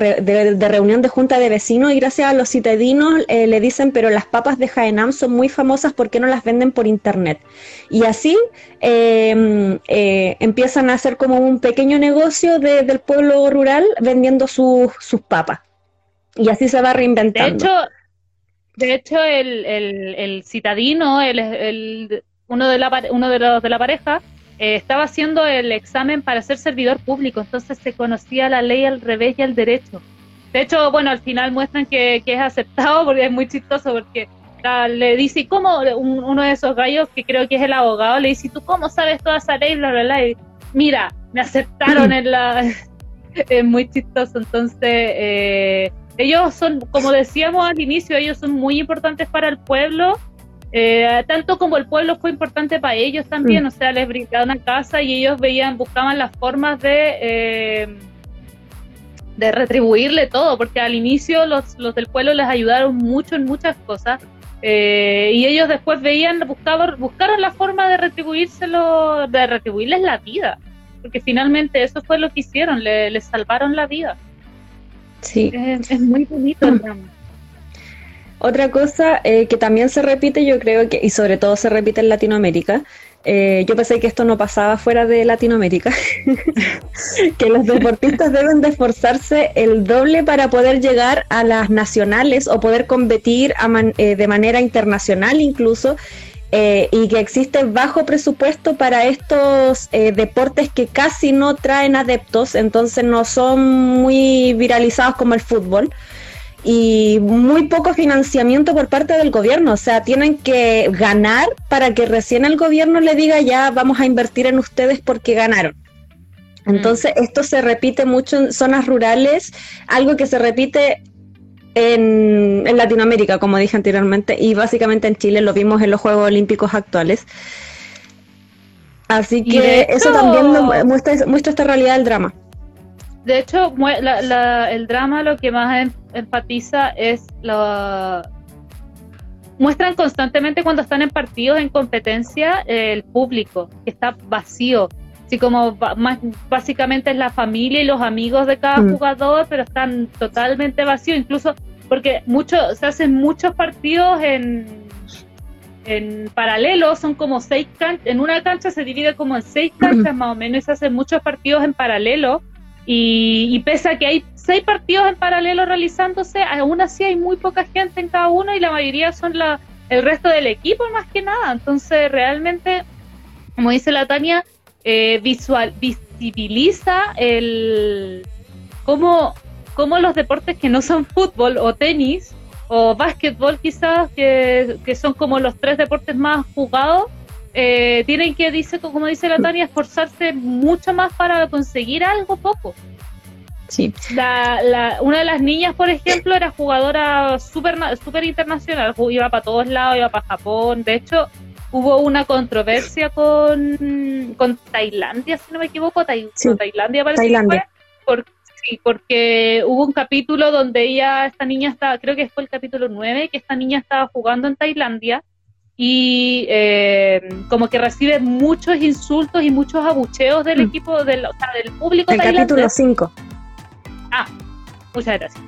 Speaker 3: reunión de junta de vecinos y gracias a los citadinos eh, le dicen, pero las papas de Jaenam son muy famosas, ¿por qué no las venden por internet? Y así em, eh, empiezan a hacer como un pequeño negocio del pueblo rural vendiendo sus, papas. Y así se va reinventando.
Speaker 2: De hecho, de hecho el citadino, el uno de, la, uno de los de la pareja eh, estaba haciendo el examen para ser servidor público, entonces se conocía la ley al revés y al derecho. De hecho, bueno, al final muestran que, es aceptado porque es muy chistoso porque le dice, ¿y cómo? uno de esos gallos que creo que es el abogado le dice, ¿tú cómo sabes toda esa ley? Bla, bla, bla. Y, Mira, me aceptaron en la... es muy chistoso, entonces... Eh, ellos son, como decíamos al inicio, ellos son muy importantes para el pueblo eh, tanto como el pueblo fue importante para ellos también, mm. o sea, les brindaron una casa y ellos veían, buscaban las formas de, eh, de retribuirle todo, porque al inicio los, los, del pueblo les ayudaron mucho en muchas cosas. Eh, y ellos después veían, buscaban, buscaron la forma de retribuírselo, de retribuirles la vida, porque finalmente eso fue lo que hicieron, les salvaron la vida.
Speaker 3: Sí.
Speaker 2: Es, muy bonito el drama.
Speaker 3: Otra cosa eh, que también se repite, yo creo que, y sobre todo se repite en Latinoamérica, eh, yo pensé que esto no pasaba fuera de Latinoamérica, que los deportistas deben de esforzarse el doble para poder llegar a las nacionales o poder competir eh, de manera internacional incluso, y que existe bajo presupuesto para estos deportes que casi no traen adeptos, entonces no son muy viralizados como el fútbol y muy poco financiamiento por parte del gobierno. O sea, tienen que ganar para que recién el gobierno le diga ya vamos a invertir en ustedes porque ganaron. Entonces, mm. esto se repite mucho en zonas rurales, algo que se repite en, en, Latinoamérica, como dije anteriormente, y básicamente en Chile lo vimos en los Juegos Olímpicos actuales. Así que eso también muestra, muestra esta realidad del drama.
Speaker 2: De hecho, el drama lo que más enfatiza es la, muestran constantemente cuando están en partidos en competencia el público, que está vacío. Así como más, básicamente es la familia y los amigos de cada mm. jugador, pero están totalmente vacíos, incluso porque mucho, se hacen muchos partidos en, en paralelo, son como seis canchas, en una cancha se divide como en seis canchas más o menos, y se hacen muchos partidos en paralelo, y, y pese a que hay seis partidos en paralelo realizándose, aún así hay muy poca gente en cada uno y la mayoría son la, el resto del equipo más que nada. Entonces realmente, como dice la Tania, eh, visual, visibiliza el cómo, cómo los deportes que no son fútbol o tenis o básquetbol quizás, que, que son como los tres deportes más jugados, eh, tienen que, dice, como dice la Tania, esforzarse mucho más para conseguir algo poco.
Speaker 3: Sí.
Speaker 2: La, una de las niñas, por ejemplo, era jugadora súper super internacional, iba para todos lados, iba para Japón. De hecho, hubo una controversia con, con Tailandia, si no me equivoco, Tailandia parece
Speaker 3: Tailandia.
Speaker 2: sí, porque hubo un capítulo donde ella, esta niña estaba, creo que fue el capítulo 9, que esta niña estaba jugando en Tailandia y eh, como que recibe muchos insultos y muchos abucheos del mm. equipo, del, o sea, del público
Speaker 3: el capítulo 5.
Speaker 2: Ah, muchas gracias.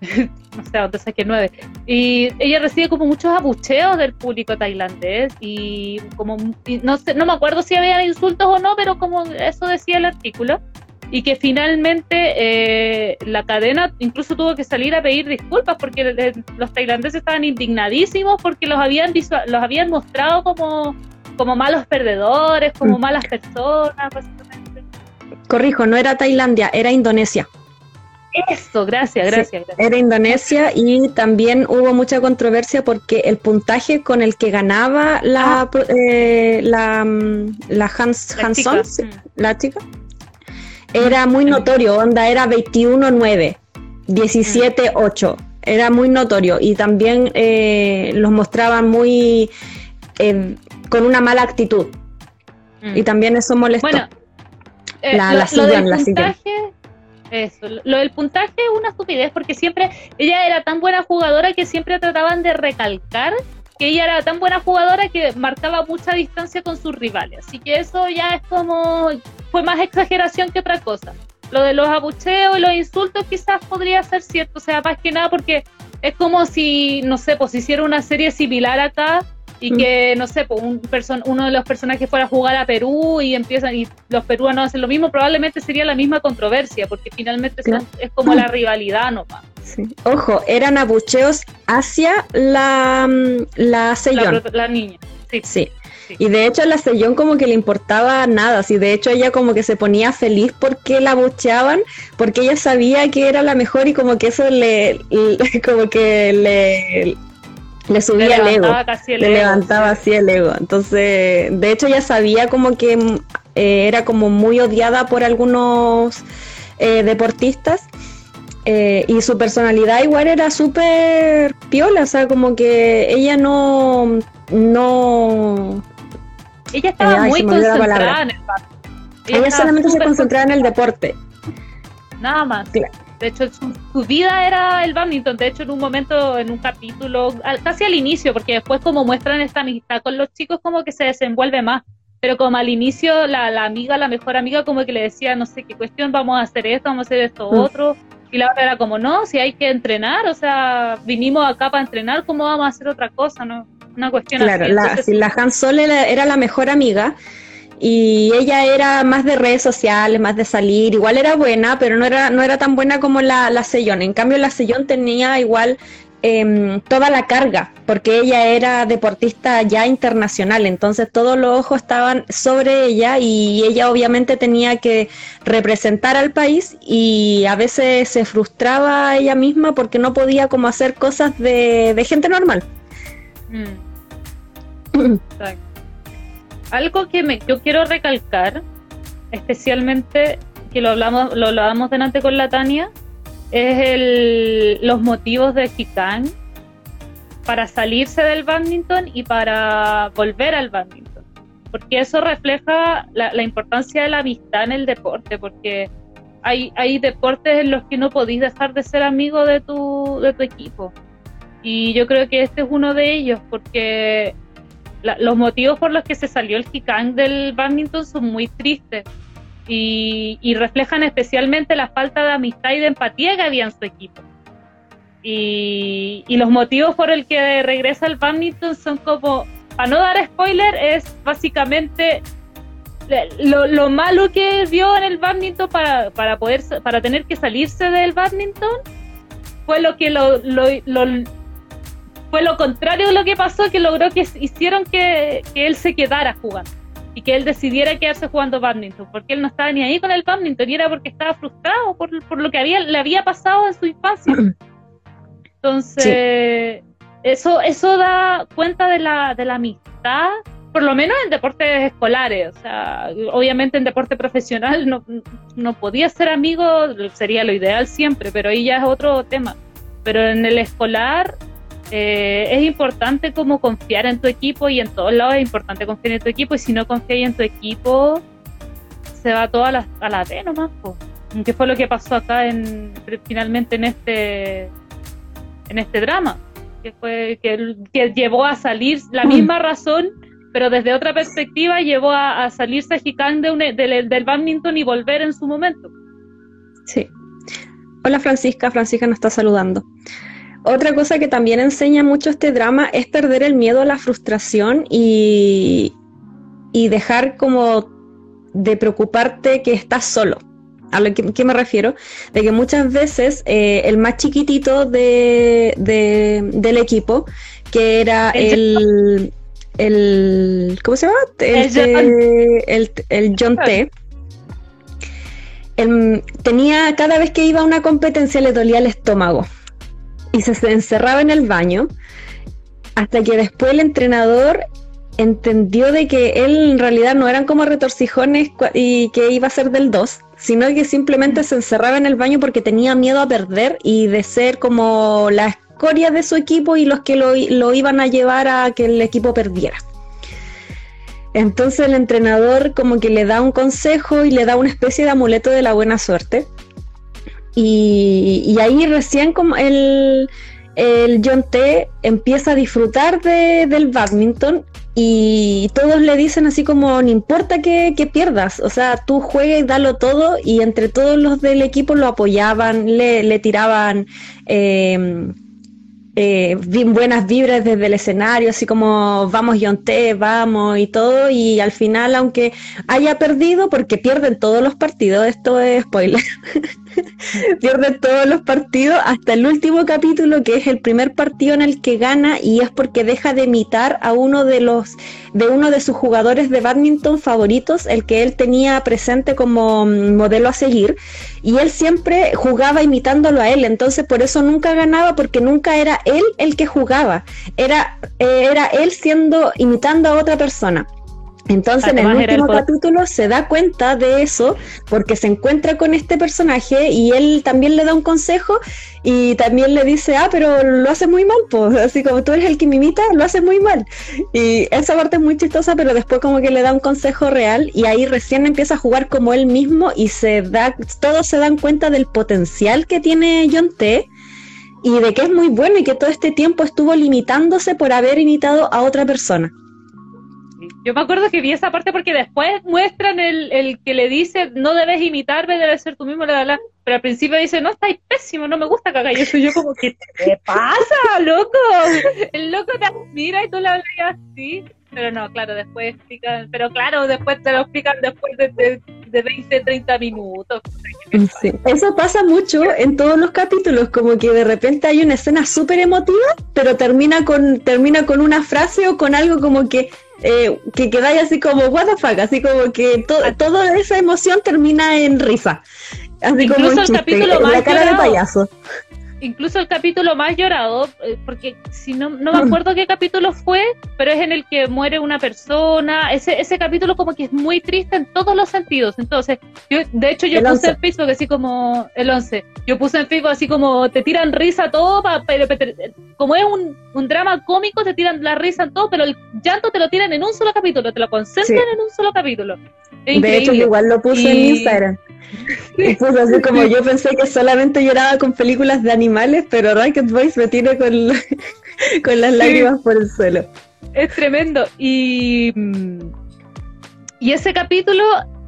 Speaker 2: no sé dónde saqué nueve. Y ella recibe como muchos abucheos del público tailandés y como no sé, no me acuerdo si había insultos o no, pero como eso decía el artículo. Y que finalmente eh, la cadena incluso tuvo que salir a pedir disculpas porque los tailandeses estaban indignadísimos porque los habían los habían mostrado como, como malos perdedores, como mm. malas personas, básicamente.
Speaker 3: Corrijo, no era Tailandia, era Indonesia.
Speaker 2: Eso, gracias, gracias,
Speaker 3: Era Indonesia y también hubo mucha controversia porque el puntaje con el que ganaba la, ah. eh, la, mm, la, Hans, Hanson, mm. la chica, era muy notorio, onda era 21-9, 17-8, era muy notorio y también eh, los mostraban muy eh, con una mala actitud mm. y también eso molestó.
Speaker 2: Bueno, la, la, la eso, lo del puntaje es una estupidez porque siempre ella era tan buena jugadora que siempre trataban de recalcar que ella era tan buena jugadora que marcaba mucha distancia con sus rivales. Así que eso ya es como, fue más exageración que otra cosa. Lo de los abucheos y los insultos quizás podría ser cierto, o sea, más que nada porque es como si, no sé, pues hiciera una serie similar acá y mm. que, no sé, pues un person uno de los personajes fuera a jugar a Perú y empiezan y los peruanos hacen lo mismo, probablemente sería la misma controversia, porque finalmente es como la rivalidad nomás.
Speaker 3: Sí. Ojo, eran abucheos hacia la, mm, la Sellón.
Speaker 2: La, niña,
Speaker 3: sí. sí. Y de hecho a la Sellón como que le importaba nada, sí, de hecho ella como que se ponía feliz porque la abucheaban, porque ella sabía que era la mejor y como que eso le, como que le, le subía el ego, le levantaba así el ego. Entonces, de hecho ya sabía como que eh, era como muy odiada por algunos eh, deportistas eh, y su personalidad igual era súper piola, o sea, como que ella no... no
Speaker 2: ella estaba muy concentrada en el
Speaker 3: Ella, solamente se concentraba en el deporte.
Speaker 2: Nada más. De hecho, su, vida era el badminton. De hecho, en un momento, en un capítulo, casi al inicio, porque después como muestran esta amistad con los chicos, como que se desenvuelve más. Pero como al inicio, la, amiga, la mejor amiga, como que le decía, no sé qué cuestión, vamos a hacer esto, vamos a hacer esto mm. otro. Y la otra era como, no, si hay que entrenar, o sea, vinimos acá para entrenar, ¿cómo vamos a hacer otra cosa? no Una cuestión
Speaker 3: claro, La, si la Han Sol era la mejor amiga, y ella era más de redes sociales, más de salir, igual era buena, pero no era, no era tan buena como la, la Sellón. En cambio, la Sellón tenía igual em, toda la carga, porque ella era deportista ya internacional, entonces todos los ojos estaban sobre ella y ella obviamente tenía que representar al país y a veces se frustraba ella misma porque no podía como hacer cosas de, de gente normal.
Speaker 2: Mm. algo que me, yo quiero recalcar, especialmente que lo hablamos, lo hablamos delante con la Tania, es el, los motivos de Chican para salirse del badminton y para volver al badminton. Porque eso refleja la, la, importancia de la amistad en el deporte, porque hay, hay deportes en los que no podéis dejar de ser amigo de tu, de tu equipo. Y yo creo que este es uno de ellos, porque los motivos por los que se salió el Hikang del badminton son muy tristes y, reflejan especialmente la falta de amistad y de empatía que había en su equipo. Y, los motivos por el que regresa el badminton son como, para no dar spoiler, es básicamente lo, malo que vio en el badminton para, para, poder para tener que salirse del badminton fue lo que lo, fue lo contrario de lo que pasó que logró que hicieron que él se quedara jugando y que él decidiera quedarse jugando badminton, porque él no estaba ni ahí con el badminton y era porque estaba frustrado por, por lo que había, le había pasado en su infancia. Entonces, eso, eso da cuenta de la, de la amistad, por lo menos en deportes escolares. O sea, obviamente en deporte profesional no, no podía ser amigo, sería lo ideal siempre, pero ahí ya es otro tema. Pero en el escolar eh, es importante como confiar en tu equipo y en todos lados es importante confiar en tu equipo y si no confías en tu equipo se va todo a la, a la D nomás. ¿Qué fue lo que pasó acá en, finalmente en este en este drama? Que fue que, que llevó a salir la misma razón pero desde otra perspectiva llevó a, salirse Hikang de del, del badminton y volver en su momento.
Speaker 3: Sí. Hola Francisca, Francisca nos está saludando. Otra cosa que también enseña mucho este drama es perder el miedo a la frustración y, dejar como de preocuparte que estás solo. ¿A lo que, me refiero? De que muchas veces eh, el más chiquitito de, del equipo, que era el, el, ¿cómo se llama? El, el, John T. tenía, cada vez que iba a una competencia le dolía el estómago y se, encerraba en el baño hasta que después el entrenador entendió de que él en realidad no eran como retorcijones y que iba a ser del 2, sino que simplemente se encerraba en el baño porque tenía miedo a perder y de ser como la escoria de su equipo y los que lo, lo iban a llevar a que el equipo perdiera. Entonces el entrenador como que le da un consejo y le da una especie de amuleto de la buena suerte y, ahí recién como el, John T empieza a disfrutar de, del badminton y todos le dicen así como, no importa que, pierdas, o sea, tú juegues, dalo todo y entre todos los del equipo lo apoyaban, le, tiraban... Eh, eh, buenas vibras desde el escenario, así como vamos Yonté, vamos y todo, y al final, aunque haya perdido, porque pierden todos los partidos, esto es spoiler, pierden todos los partidos hasta el último capítulo, que es el primer partido en el que gana, y es porque deja de imitar a uno de los, de uno de sus jugadores de badminton favoritos, el que él tenía presente como modelo a seguir, y él siempre jugaba imitándolo a él, entonces por eso nunca ganaba, porque nunca era él el que jugaba, era, eh, era él siendo, imitando a otra persona. Entonces en el último capítulo se da cuenta de eso porque se encuentra con este personaje y él también le da un consejo y también le dice, ah, pero lo hace muy mal, pues así como tú eres el que me imita, lo hace muy mal. Y esa parte es muy chistosa, pero después como que le da un consejo real y ahí recién empieza a jugar como él mismo y se da, todos se dan cuenta del potencial que tiene John T y de que es muy bueno y que todo este tiempo estuvo limitándose por haber imitado a otra persona.
Speaker 2: Yo me acuerdo que vi esa parte porque después muestran el, el que le dice no debes imitarme, debes ser tú mismo, la, pero al principio dice no, estáis pésimo, no me gusta que hagáis eso. Y yo como, ¿qué te pasa, loco? El loco te admira y tú le hablas así. Pero no, claro, después explican, pero claro, después te lo explican después de, de, 20, 30 minutos.
Speaker 3: Eso pasa mucho en todos los capítulos, como que de repente hay una escena súper emotiva, pero termina con, termina con una frase o con algo como que eh, que quedáis así como, what the fuck, así como que toda esa emoción termina en risa. Así como un capítulo la cara de payaso
Speaker 2: incluso el capítulo más llorado, eh, porque si no, no me acuerdo qué capítulo fue, pero es en el que muere una persona. Ese, ese capítulo como que es muy triste en todos los sentidos. Entonces, yo, de hecho, yo puse en Facebook así como el 11. Yo puse en Facebook así como te tiran risa todo, pero, como es un, un, drama cómico, te tiran la risa en todo, pero el llanto te lo tiran en un solo capítulo, te lo concentran en un solo capítulo.
Speaker 3: de hecho, igual lo puse en Instagram Y pues así como yo pensé que solamente lloraba con películas de animales, pero Rocket Boys me tiene con, con las lágrimas por el suelo.
Speaker 2: Es tremendo. Y, y ese capítulo,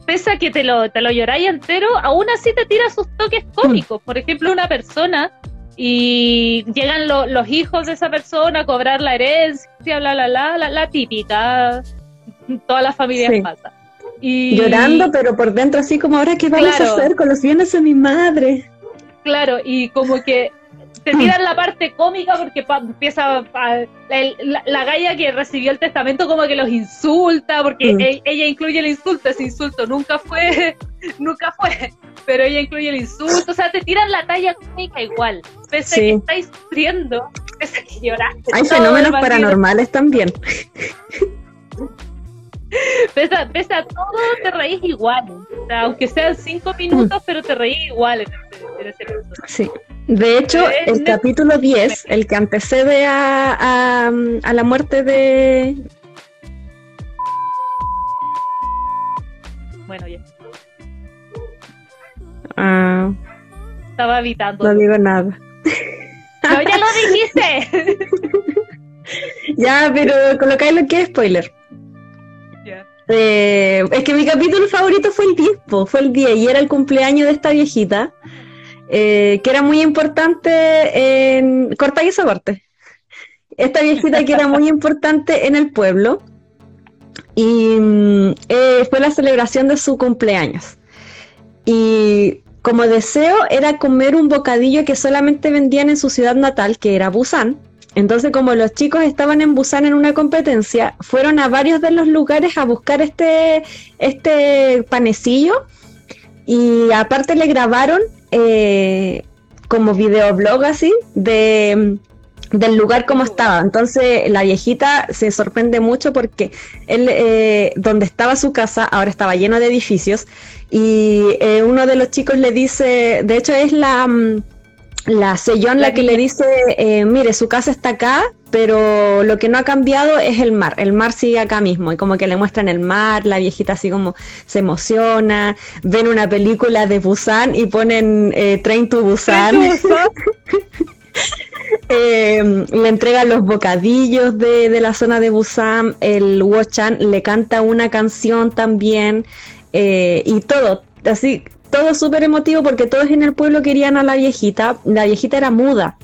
Speaker 2: pese a que te lo, te lo lloráis entero, aún así te tira sus toques cómicos. Por ejemplo, una persona y llegan los hijos de esa persona a cobrar la herencia, bla, bla, bla, la, la típica. Todas las familias pasa.
Speaker 3: Y... Llorando, pero por dentro así como ahora qué vamos a hacer con los bienes de mi madre.
Speaker 2: Claro, y como que te tiran la parte cómica porque empieza la, la, galla que recibió el testamento como que los insulta, porque mm. e, ella incluye el insulto, ese insulto nunca fue, nunca fue, pero ella incluye el insulto, o sea, te tiran la talla cómica igual, pese a que estáis sufriendo, pese a que lloraste.
Speaker 3: Hay fenómenos paranormales también.
Speaker 2: Pese a, todo, te reís igual. O sea, aunque sean cinco minutos, mm. pero te reís igual en ese,
Speaker 3: Sí. De hecho, el capítulo 10, el que antecede a, a, la muerte de...
Speaker 2: Bueno, ya.
Speaker 3: Ah,
Speaker 2: Estaba evitando.
Speaker 3: No digo nada.
Speaker 2: No, ya lo dijiste.
Speaker 3: ya, pero colocáis lo que es spoiler. Eh, es que mi capítulo favorito fue el 10, fue el 10 y era el cumpleaños de esta viejita. Eh, que era muy importante en. Corta y esa parte. Esta viejita que era muy importante en el pueblo. Y mm, eh, fue la celebración de su cumpleaños. Y como deseo era comer un bocadillo que solamente vendían en su ciudad natal, que era Busan. Entonces, como los chicos estaban en Busan en una competencia, fueron a varios de los lugares a buscar este, este panecillo y aparte le grabaron eh, como videoblog así de del lugar como estaba. Entonces la viejita se sorprende mucho porque él, eh, donde estaba su casa, ahora estaba lleno de edificios y eh, uno de los chicos le dice, de hecho es la, mm, la sellón la, que le dice, eh, mire, su casa está acá, pero lo que no ha cambiado es el mar, el mar sigue acá mismo. Y como que le muestran el mar, la viejita así como se emociona, ven una película de Busan y ponen eh, Train to Busan. eh, le entregan los bocadillos de, de, la zona de Busan, el Wochan le canta una canción también. Eh, y todo, así todo súper emotivo porque todos en el pueblo querían a la viejita. La viejita era muda.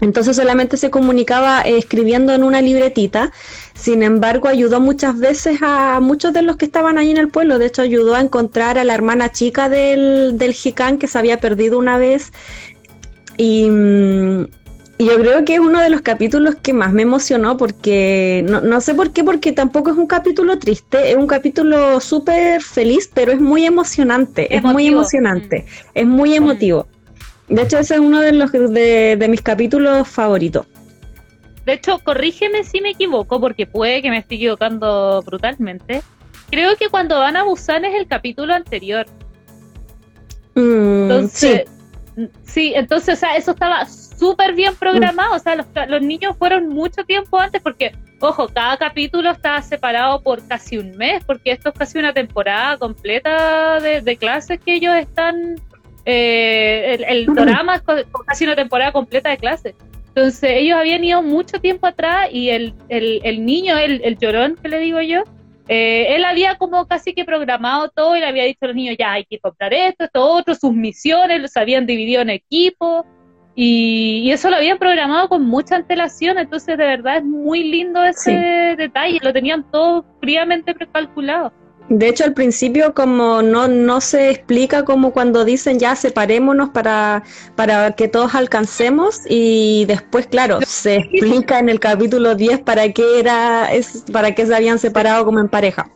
Speaker 3: Entonces solamente se comunicaba eh, escribiendo en una libretita. Sin embargo, ayudó muchas veces a muchos de los que estaban ahí en el pueblo. De hecho, ayudó a encontrar a la hermana chica del, del Jicán que se había perdido una vez. Y, mm, y yo creo que es uno de los capítulos que más me emocionó porque, no, sé por qué, porque tampoco es un capítulo triste, es un capítulo súper feliz, pero es muy emocionante, es muy emocionante, mm. es muy emotivo. De hecho, ese es uno de, los, de, mis capítulos favoritos.
Speaker 2: De hecho, corrígeme si me equivoco, porque puede que me esté equivocando brutalmente. Creo que cuando van a Busan es el capítulo anterior.
Speaker 3: Mm, Entonces,
Speaker 2: sí. sí, entonces, o sea, eso estaba súper bien programado, o sea, los, niños fueron mucho tiempo antes porque, ojo, cada capítulo está separado por casi un mes, porque esto es casi una temporada completa de, clases que ellos están, eh, el, el drama es casi una temporada completa de clases. Entonces ellos habían ido mucho tiempo atrás y el, el, niño, el, el llorón que le digo yo, eh, él había como casi que programado todo y le había dicho a los niños, ya hay que comprar esto, esto, otro, sus misiones, los habían dividido en equipos y, eso lo habían programado con mucha antelación, entonces de verdad es muy lindo ese detalle, lo tenían todo fríamente precalculado.
Speaker 3: De hecho, al principio como no, no se explica como cuando dicen ya separémonos para, para que todos alcancemos y después, claro, se explica en el capítulo 10 para qué era, es, para qué se habían separado como en pareja.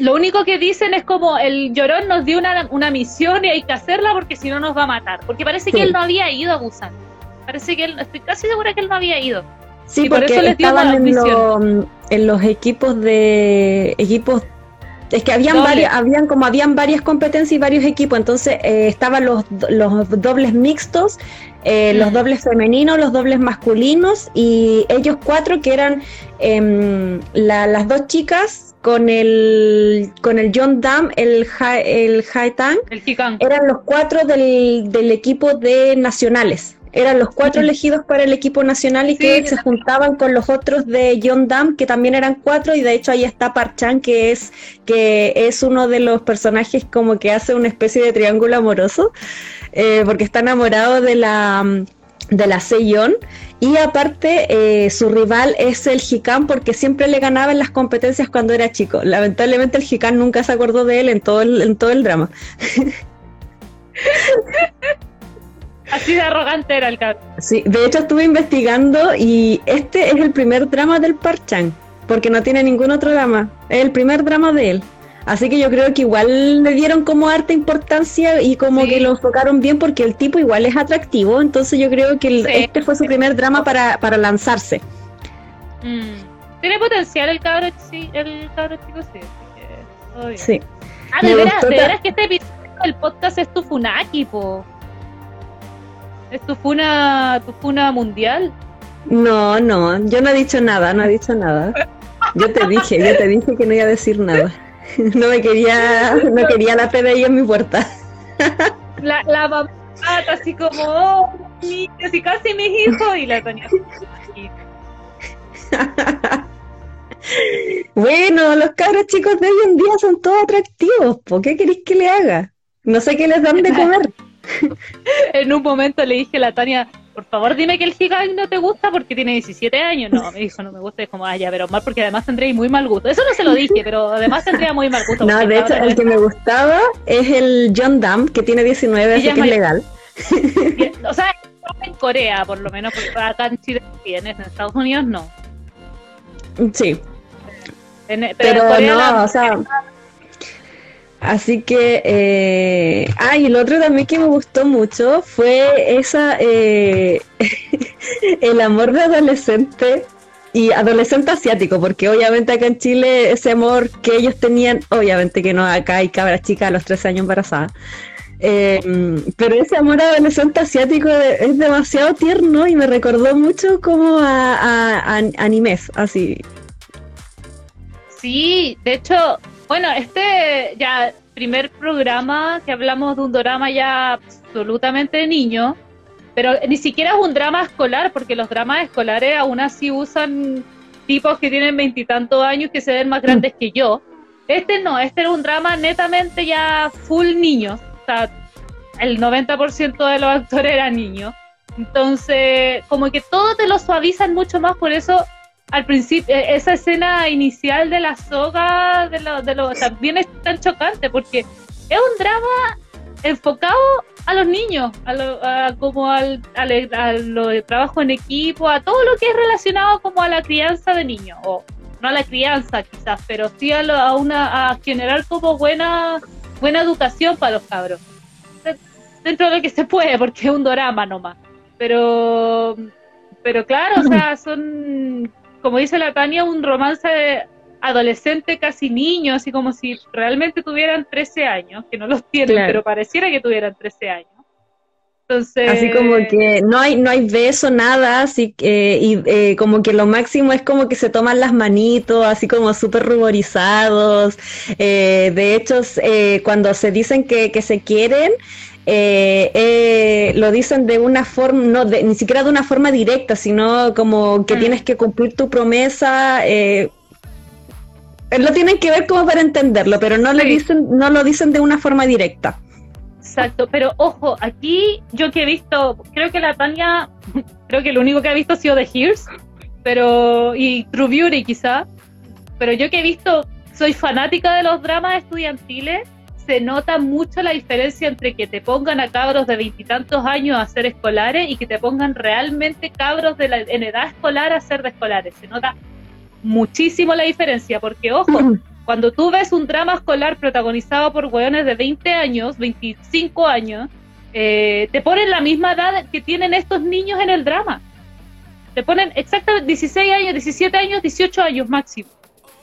Speaker 2: Lo único que dicen es como el llorón nos dio una, una misión y hay que hacerla porque si no nos va a matar. Porque parece que él no había ido a Busan. Parece que él, estoy casi segura que él no había ido.
Speaker 3: Sí, porque estaban en, en, los equipos de equipos Es que habían varias, habían como habían varias competencias y varios equipos, entonces eh, estaban los, los dobles mixtos, eh, los mm. dobles femeninos, los dobles masculinos y ellos cuatro que eran em, las dos chicas con el con el John Dam, el el Haitang,
Speaker 2: el
Speaker 3: eran los cuatro del, del equipo de nacionales eran los cuatro elegidos para el equipo nacional y que se juntaban con los otros de John Dam, que también eran cuatro, y de hecho ahí está Parchan, que es, que es uno de los personajes como que hace una especie de triángulo amoroso, eh, porque está enamorado de la de la Seiyon y aparte eh, su rival es el Hikan porque siempre le ganaba en las competencias cuando era chico. Lamentablemente el Hikan nunca se acordó de él en todo el, en todo el drama.
Speaker 2: Así de arrogante era el cabrón.
Speaker 3: Sí, de hecho estuve investigando y este es el primer drama del Parchan, porque no tiene ningún otro drama. Es el primer drama de él. Así que yo creo que igual le dieron como harta importancia y como que lo enfocaron bien porque el tipo igual es atractivo. Entonces yo creo que este fue su primer drama para, para lanzarse.
Speaker 2: Mm. Tiene potencial el cabro, sí, el cabro chico, sí.
Speaker 3: Sí.
Speaker 2: Ah, de veras, de veras que este episodio del podcast es tu Funaki, po. ¿Es tu funa, tu funa mundial?
Speaker 3: No, no, yo no he dicho nada, no he dicho nada. Yo te dije, yo te dije que no iba a decir nada. No me quería, no quería la PDI en mi puerta.
Speaker 2: La, la mamá así como, oh, niños y casi mis hijos, y la tenía.
Speaker 3: bueno, los cabros chicos de hoy en día son todos atractivos, ¿por qué queréis que le haga? No sé qué les dan de comer.
Speaker 2: En un momento le dije a la Tania, por favor dime que el Higang no te gusta porque tiene 17 años. No, me dijo, no me gusta. Es como, ah, ya, pero mal porque además tendría muy mal gusto. Eso no se lo dije, pero además tendría muy mal gusto.
Speaker 3: No, de hecho, el que me gustaba es el John Dam, que tiene 19, así que es legal.
Speaker 2: o sea, en Corea, por lo menos, porque acá en Chile tienes, en Estados Unidos no.
Speaker 3: Sí. pero, no, o sea Así que, eh, ah, y el otro también que me gustó mucho fue esa, eh, el amor de adolescente y adolescente asiático, porque obviamente acá en Chile ese amor que ellos tenían, obviamente que no, acá hay cabras chicas a los 13 años embarazadas, eh, pero ese amor adolescente asiático es demasiado tierno y me recordó mucho como a, a animes, así.
Speaker 2: Sí, de hecho, bueno, este ya primer programa que hablamos de un drama ya absolutamente niño, pero ni siquiera es un drama escolar, porque los dramas escolares aún así usan tipos que tienen veintitantos años que se ven más grandes que yo. Este no, este era un drama netamente ya full niño. O sea, el 90% de los actores eran niños. Entonces, como que todo te lo suavizan mucho más, por eso al principio, e-, esa escena inicial de la soga de lo, de lo, también es tan chocante porque es un drama enfocado a los niños, a lo, como al, a lo de trabajo en equipo, a todo lo que es relacionado como a la crianza de niños, o no a la crianza quizás, pero sí a, a una, a generar como buena, buena educación para los cabros. Dentro de lo que se puede, porque es un drama nomás. Pero, pero claro, o sea, son como dice la Tania, un romance de adolescente casi niño, así como si realmente tuvieran 13 años, que no los tienen, pero pareciera que tuvieran 13 años. Entonces...
Speaker 3: Así como que no hay, no hay beso, nada, así que, y eh, como que lo máximo es como que se toman las manitos, así como súper ruborizados. Eh, de hecho, eh, cuando se dicen que, que se quieren, eh, eh, lo dicen de una forma, no, ni siquiera de una forma directa, sino como que mm. tienes que cumplir tu promesa. Eh, lo tienen que ver como para entenderlo, pero no, le dicen, no lo dicen de una forma directa.
Speaker 2: Exacto, pero ojo, aquí yo que he visto, creo que la Tania, creo que lo único que ha visto ha sido The Hears, pero, y True Beauty quizá, pero yo que he visto, soy fanática de los dramas estudiantiles se nota mucho la diferencia entre que te pongan a cabros de veintitantos años a ser escolares y que te pongan realmente cabros de la, en edad escolar a ser de escolares. Se nota muchísimo la diferencia, porque ojo, cuando tú ves un drama escolar protagonizado por hueones de 20 años, 25 años, eh, te ponen la misma edad que tienen estos niños en el drama. Te ponen exactamente 16 años, 17 años, 18 años máximo.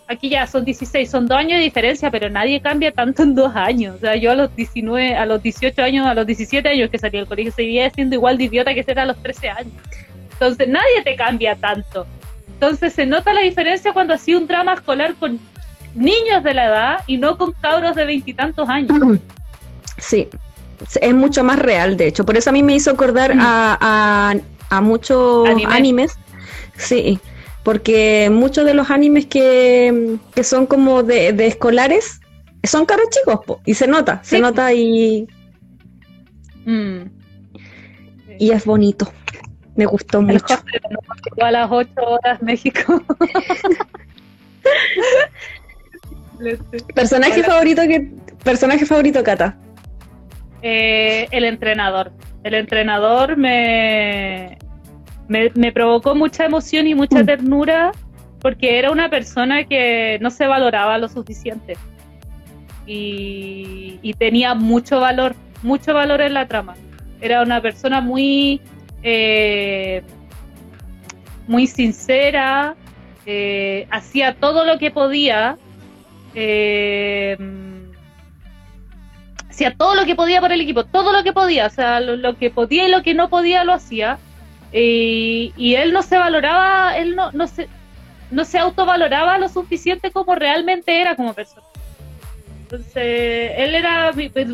Speaker 2: Aquí ya son 16, son dos años de diferencia, pero nadie cambia tanto en dos años. O sea, yo a los 19, a los 18 años, a los 17 años que salí del colegio, seguía siendo igual de idiota que era a los 13 años. Entonces, nadie te cambia tanto. Entonces, se nota la diferencia cuando hacía un drama escolar con niños de la edad y no con cabros de veintitantos años.
Speaker 3: Sí, es mucho más real, de hecho. Por eso a mí me hizo acordar mm. a, a, muchos animes. Sí, porque muchos de los animes que, son como de, escolares son caros chicos, y se nota, se nota y... Mm. Y es bonito. Me gustó mucho.
Speaker 2: A las 8 horas México.
Speaker 3: personaje favorito que personaje favorito Cata.
Speaker 2: Eh, el entrenador. El entrenador me, me, provocó mucha emoción y mucha mm. ternura porque era una persona que no se valoraba lo suficiente y, tenía mucho valor, mucho valor en la trama. Era una persona muy, eh, muy sincera, eh, hacía todo lo que podía hacía todo lo que podía por el equipo, todo lo que podía, o sea, lo, que podía y lo que no podía lo hacía. Y él no se valoraba, él no, no, se, no se autovaloraba lo suficiente como realmente era como persona. Entonces, él era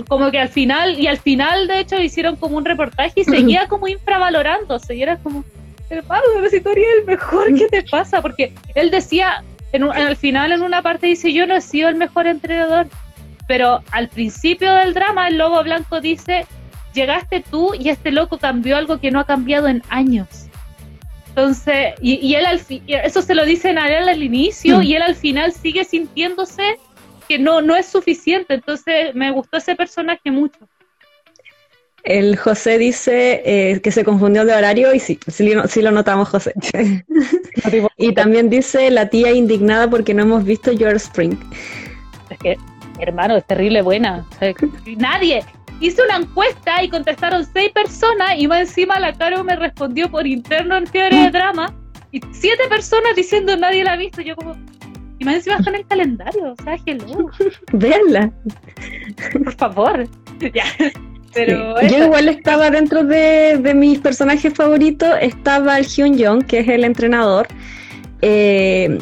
Speaker 2: como que al final, y al final de hecho hicieron como un reportaje y seguía como infravalorándose, y era como, hermano, si tú eres el mejor, ¿qué te pasa? Porque él decía, en al final en una parte dice, yo no he sido el mejor entrenador, pero al principio del drama, el lobo blanco dice, llegaste tú y este loco cambió algo que no ha cambiado en años. Entonces, y, él al eso se lo dicen a él al inicio mm. y él al final sigue sintiéndose que no, no es suficiente. Entonces, me gustó ese personaje mucho.
Speaker 3: El José dice eh, que se confundió de horario y sí, sí, lo notamos, José. y también dice la tía indignada porque no hemos visto Your Spring.
Speaker 2: Es que hermano, es terrible buena. nadie. Hice una encuesta y contestaron seis personas y más encima la Caro me respondió por interno en fiebre de drama y siete personas diciendo nadie la ha visto. Yo como, y más encima está en el calendario, o sea, hello.
Speaker 3: Veanla.
Speaker 2: Por favor. ya. Pero
Speaker 3: Yo igual estaba dentro de, de, mis personajes favoritos, estaba el Hyun Jong, que es el entrenador, eh,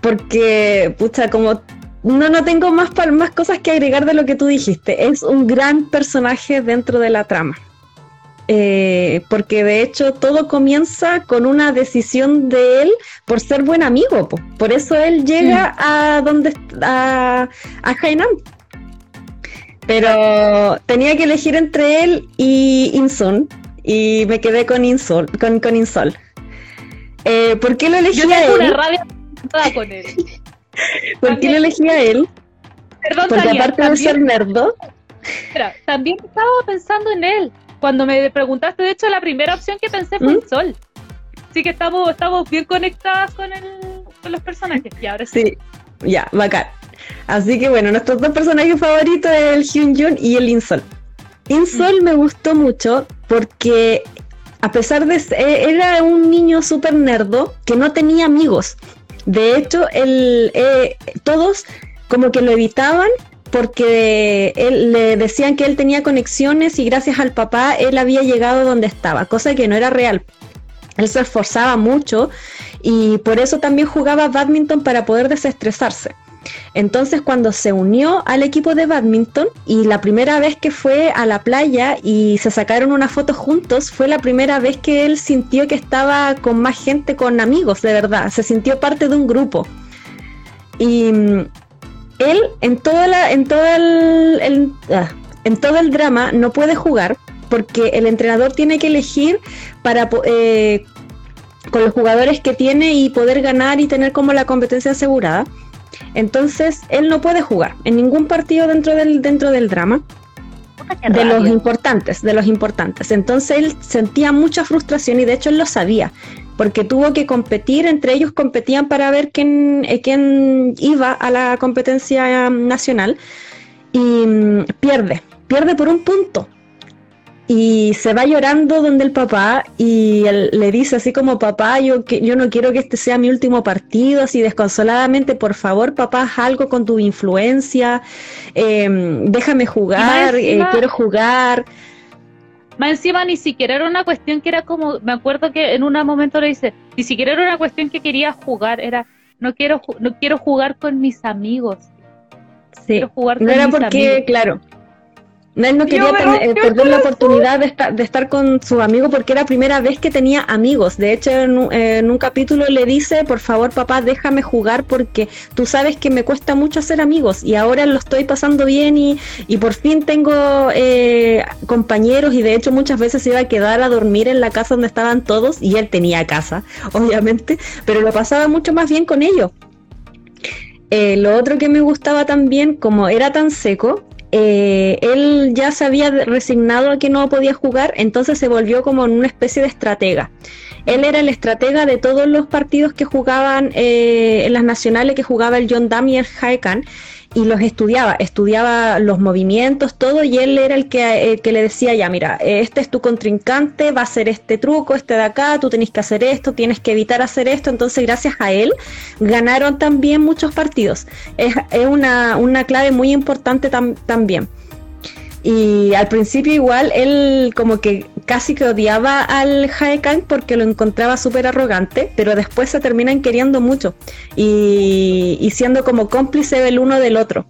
Speaker 3: porque, pucha, como no, no tengo más, más cosas que agregar de lo que tú dijiste. Es un gran personaje dentro de la trama. Eh, porque de hecho todo comienza con una decisión de él por ser buen amigo. Por eso él llega mm. a donde a, a Hainan. Pero tenía que elegir entre él y Insun. Y me quedé con Insol. Con, con Insol. Eh, ¿Por qué lo elegí Yo a él?
Speaker 2: una rabia con él.
Speaker 3: ¿Por qué lo elegí a él?
Speaker 2: Perdón,
Speaker 3: Porque aparte de ser nerdo.
Speaker 2: Espera, también estaba pensando en él. Cuando me preguntaste, de hecho, la primera opción que pensé fue el ¿Mm? Sol. Así que estamos, estamos bien conectadas con, el, con los personajes. Y ahora sí.
Speaker 3: sí. Ya, bacán. Así que bueno, nuestros dos personajes favoritos es el Hyun Jun y el Insol. Insol mm. me gustó mucho porque a pesar de ser, era un niño súper nerdo que no tenía amigos. De hecho, él, eh, todos como que lo evitaban porque él, le decían que él tenía conexiones y gracias al papá él había llegado donde estaba, cosa que no era real. Él se esforzaba mucho y por eso también jugaba badminton para poder desestresarse. Entonces cuando se unió al equipo de badminton y la primera vez que fue a la playa y se sacaron una foto juntos, fue la primera vez que él sintió que estaba con más gente, con amigos, de verdad, se sintió parte de un grupo. Y mm, él en, toda en, todo el, ah, en todo el drama no puede jugar porque el entrenador tiene que elegir para eh, con los jugadores que tiene y poder ganar y tener como la competencia asegurada. Entonces, él no puede jugar en ningún partido dentro del, dentro del drama. De los importantes, de los importantes. Entonces él sentía mucha frustración y de hecho él lo sabía, porque tuvo que competir, entre ellos competían para ver quién, eh, quién iba a la competencia nacional y mm, pierde, pierde por un punto. Y se va llorando donde el papá y él le dice así como papá, yo, que, yo no quiero que este sea mi último partido, así desconsoladamente, por favor papá, haz algo con tu influencia, em, déjame jugar, eh, quiero jugar.
Speaker 2: Más encima ni siquiera era una cuestión que era como, me acuerdo que en un momento le dice, ni siquiera era una cuestión que quería jugar, era, no quiero, no quiero jugar con mis amigos.
Speaker 3: Sí, quiero jugar con no era porque, claro, él no quería eh, perder la oportunidad de estar, de estar, con su amigo porque era la primera vez que tenía amigos. De hecho, en un, capítulo le dice, por favor papá, déjame jugar porque tú sabes que me cuesta mucho hacer amigos y ahora lo estoy pasando bien y, y por fin tengo eh, compañeros y de hecho muchas veces se iba a quedar a dormir en la casa donde estaban todos y él tenía casa, obviamente, pero lo pasaba mucho más bien con ellos. Eh, lo otro que me gustaba también, como era tan seco, eh, él ya se había resignado a que no podía jugar, entonces se volvió como en una especie de estratega. Él era el estratega de todos los partidos que jugaban eh, en las nacionales, que jugaba el John Dam y el Haekan, y los estudiaba, estudiaba los movimientos, todo, y él era el que, eh, que, le decía, ya, mira, este es tu contrincante, va a hacer este truco, este de acá, tú tenés que hacer esto, tienes que evitar hacer esto, entonces gracias a él ganaron también muchos partidos. Es, es una, una, clave muy importante también. Y al principio igual él como que casi que odiaba al Haekan porque lo encontraba súper arrogante, pero después se terminan queriendo mucho y, y siendo como cómplice del uno del otro.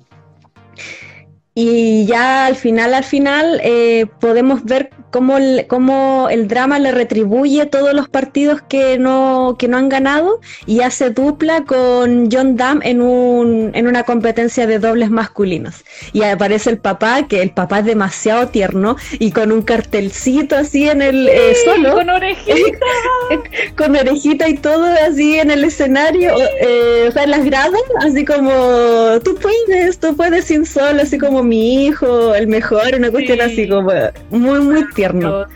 Speaker 3: Y ya al final, al final, eh, podemos ver cómo el, cómo el drama le retribuye todos los partidos que no, que no han ganado y hace dupla con John Dam en, un, en una competencia de dobles masculinos. Y aparece el papá, que el papá es demasiado tierno y con un cartelcito así en el eh, solo.
Speaker 2: Con orejita.
Speaker 3: con orejita y todo así en el escenario, eh, o sea, en las gradas, así como tú puedes, tú puedes sin sol, así como mi hijo, el mejor, una cuestión así como muy, muy tierno.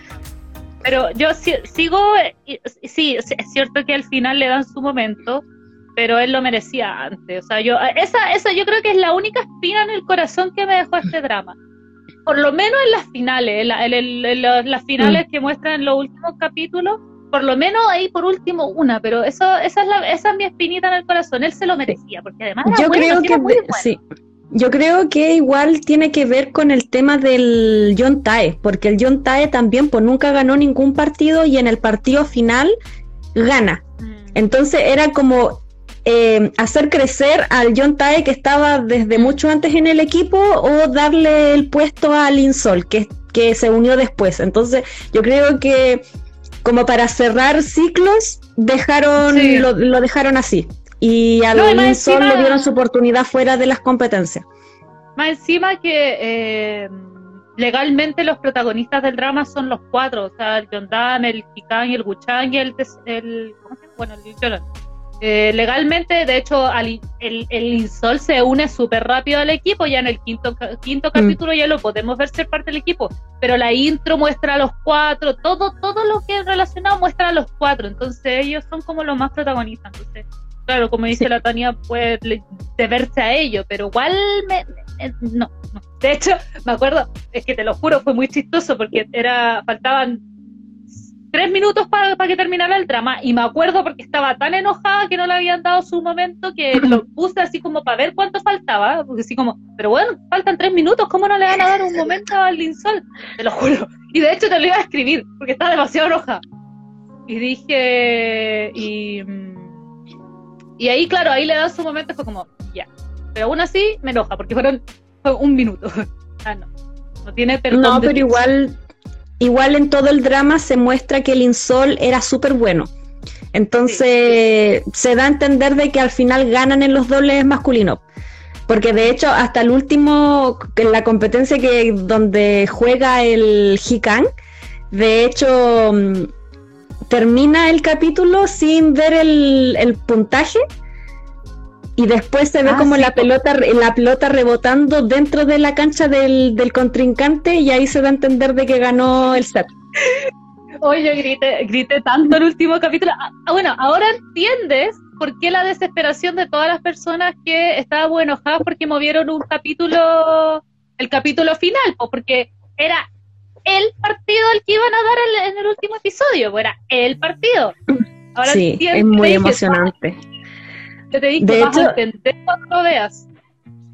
Speaker 2: Pero yo sigo, sí, es cierto que al final le dan su momento, pero él lo merecía antes. O sea, yo, esa, esa yo creo que es la única espina en el corazón que me dejó este drama. Por lo menos en las finales, en, las finales mm. que muestran en los últimos capítulos, por lo menos ahí por último una, pero eso, esa, es la, esa es mi espinita en el corazón, él se lo merecía, porque además
Speaker 3: yo creo que sí. Yo creo que igual tiene que ver con el tema del John Tae, porque el John Tae también pues nunca ganó ningún partido y en el partido final gana. Mm. Entonces era como eh, hacer crecer al John Tae que estaba desde mm. mucho antes en el equipo o darle el puesto a Lin Sol que, que se unió después. Entonces yo creo que como para cerrar ciclos dejaron lo, lo dejaron así y a no, le dieron su oportunidad fuera de las competencias.
Speaker 2: Más encima que eh, legalmente los protagonistas del drama son los cuatro, o sea, el Yondan, el Kikan, el Guchang y el, el ¿cómo se llama? Bueno, el eh, legalmente, de hecho, el, el, Insol se une súper rápido al equipo, ya en el quinto, quinto mm. capítulo ya lo podemos ver ser parte del equipo, pero la intro muestra a los cuatro, todo, todo lo que es relacionado muestra a los cuatro, entonces ellos son como los más protagonistas, entonces claro, como dice la Tania, puede deberse a ello, pero igual me, no, no, De hecho, me acuerdo, es que te lo juro, fue muy chistoso porque era, faltaban tres minutos para que terminara el drama y me acuerdo porque estaba tan enojada que no le habían dado su momento que lo puse así como para ver cuánto faltaba, porque así como, pero bueno, faltan tres minutos, ¿cómo no le van a dar un momento al Linsol? Te lo juro. Y de hecho te lo iba a escribir porque estaba demasiado enojada. Y dije, y y ahí, claro, ahí le da su momento, fue como, ya. Pero aún así me enoja, porque fueron fue un minuto. ah, no. No tiene perdón.
Speaker 3: No, pero igual, igual en todo el drama se muestra que el Insol era súper bueno. Entonces se da a entender de que al final ganan en los dobles masculinos. Porque de hecho, hasta el último, en la competencia que donde juega el Hikan, de hecho, mm, termina el capítulo sin ver el, puntaje y después se ve ah, como la pelota la pelota rebotando dentro de la cancha del, contrincante y ahí se da a entender de que ganó el set.
Speaker 2: Oye, grité, grité tanto el último capítulo. Ah, ah, bueno, ahora entiendes por qué la desesperación de todas las personas que estaban enojadas porque movieron un capítulo, el capítulo final, porque era el partido al que iban a dar en el último episodio, pues era el partido.
Speaker 3: Ahora sí, es muy emocionante.
Speaker 2: Te, te de hecho, cuando veas.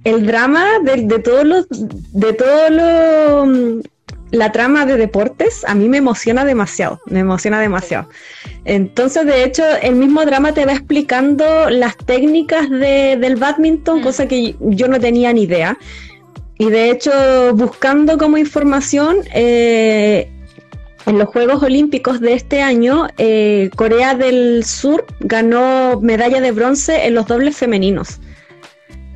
Speaker 3: El drama de, de todos los, de todos los la trama de deportes a mí me emociona demasiado, me emociona demasiado. Entonces, de hecho, el mismo drama te va explicando las técnicas del badminton, mm. cosa que yo no tenía ni idea. Y de hecho, buscando como información, eh, en los Juegos Olímpicos de este año, eh, Corea del Sur ganó medalla de bronce en los dobles femeninos.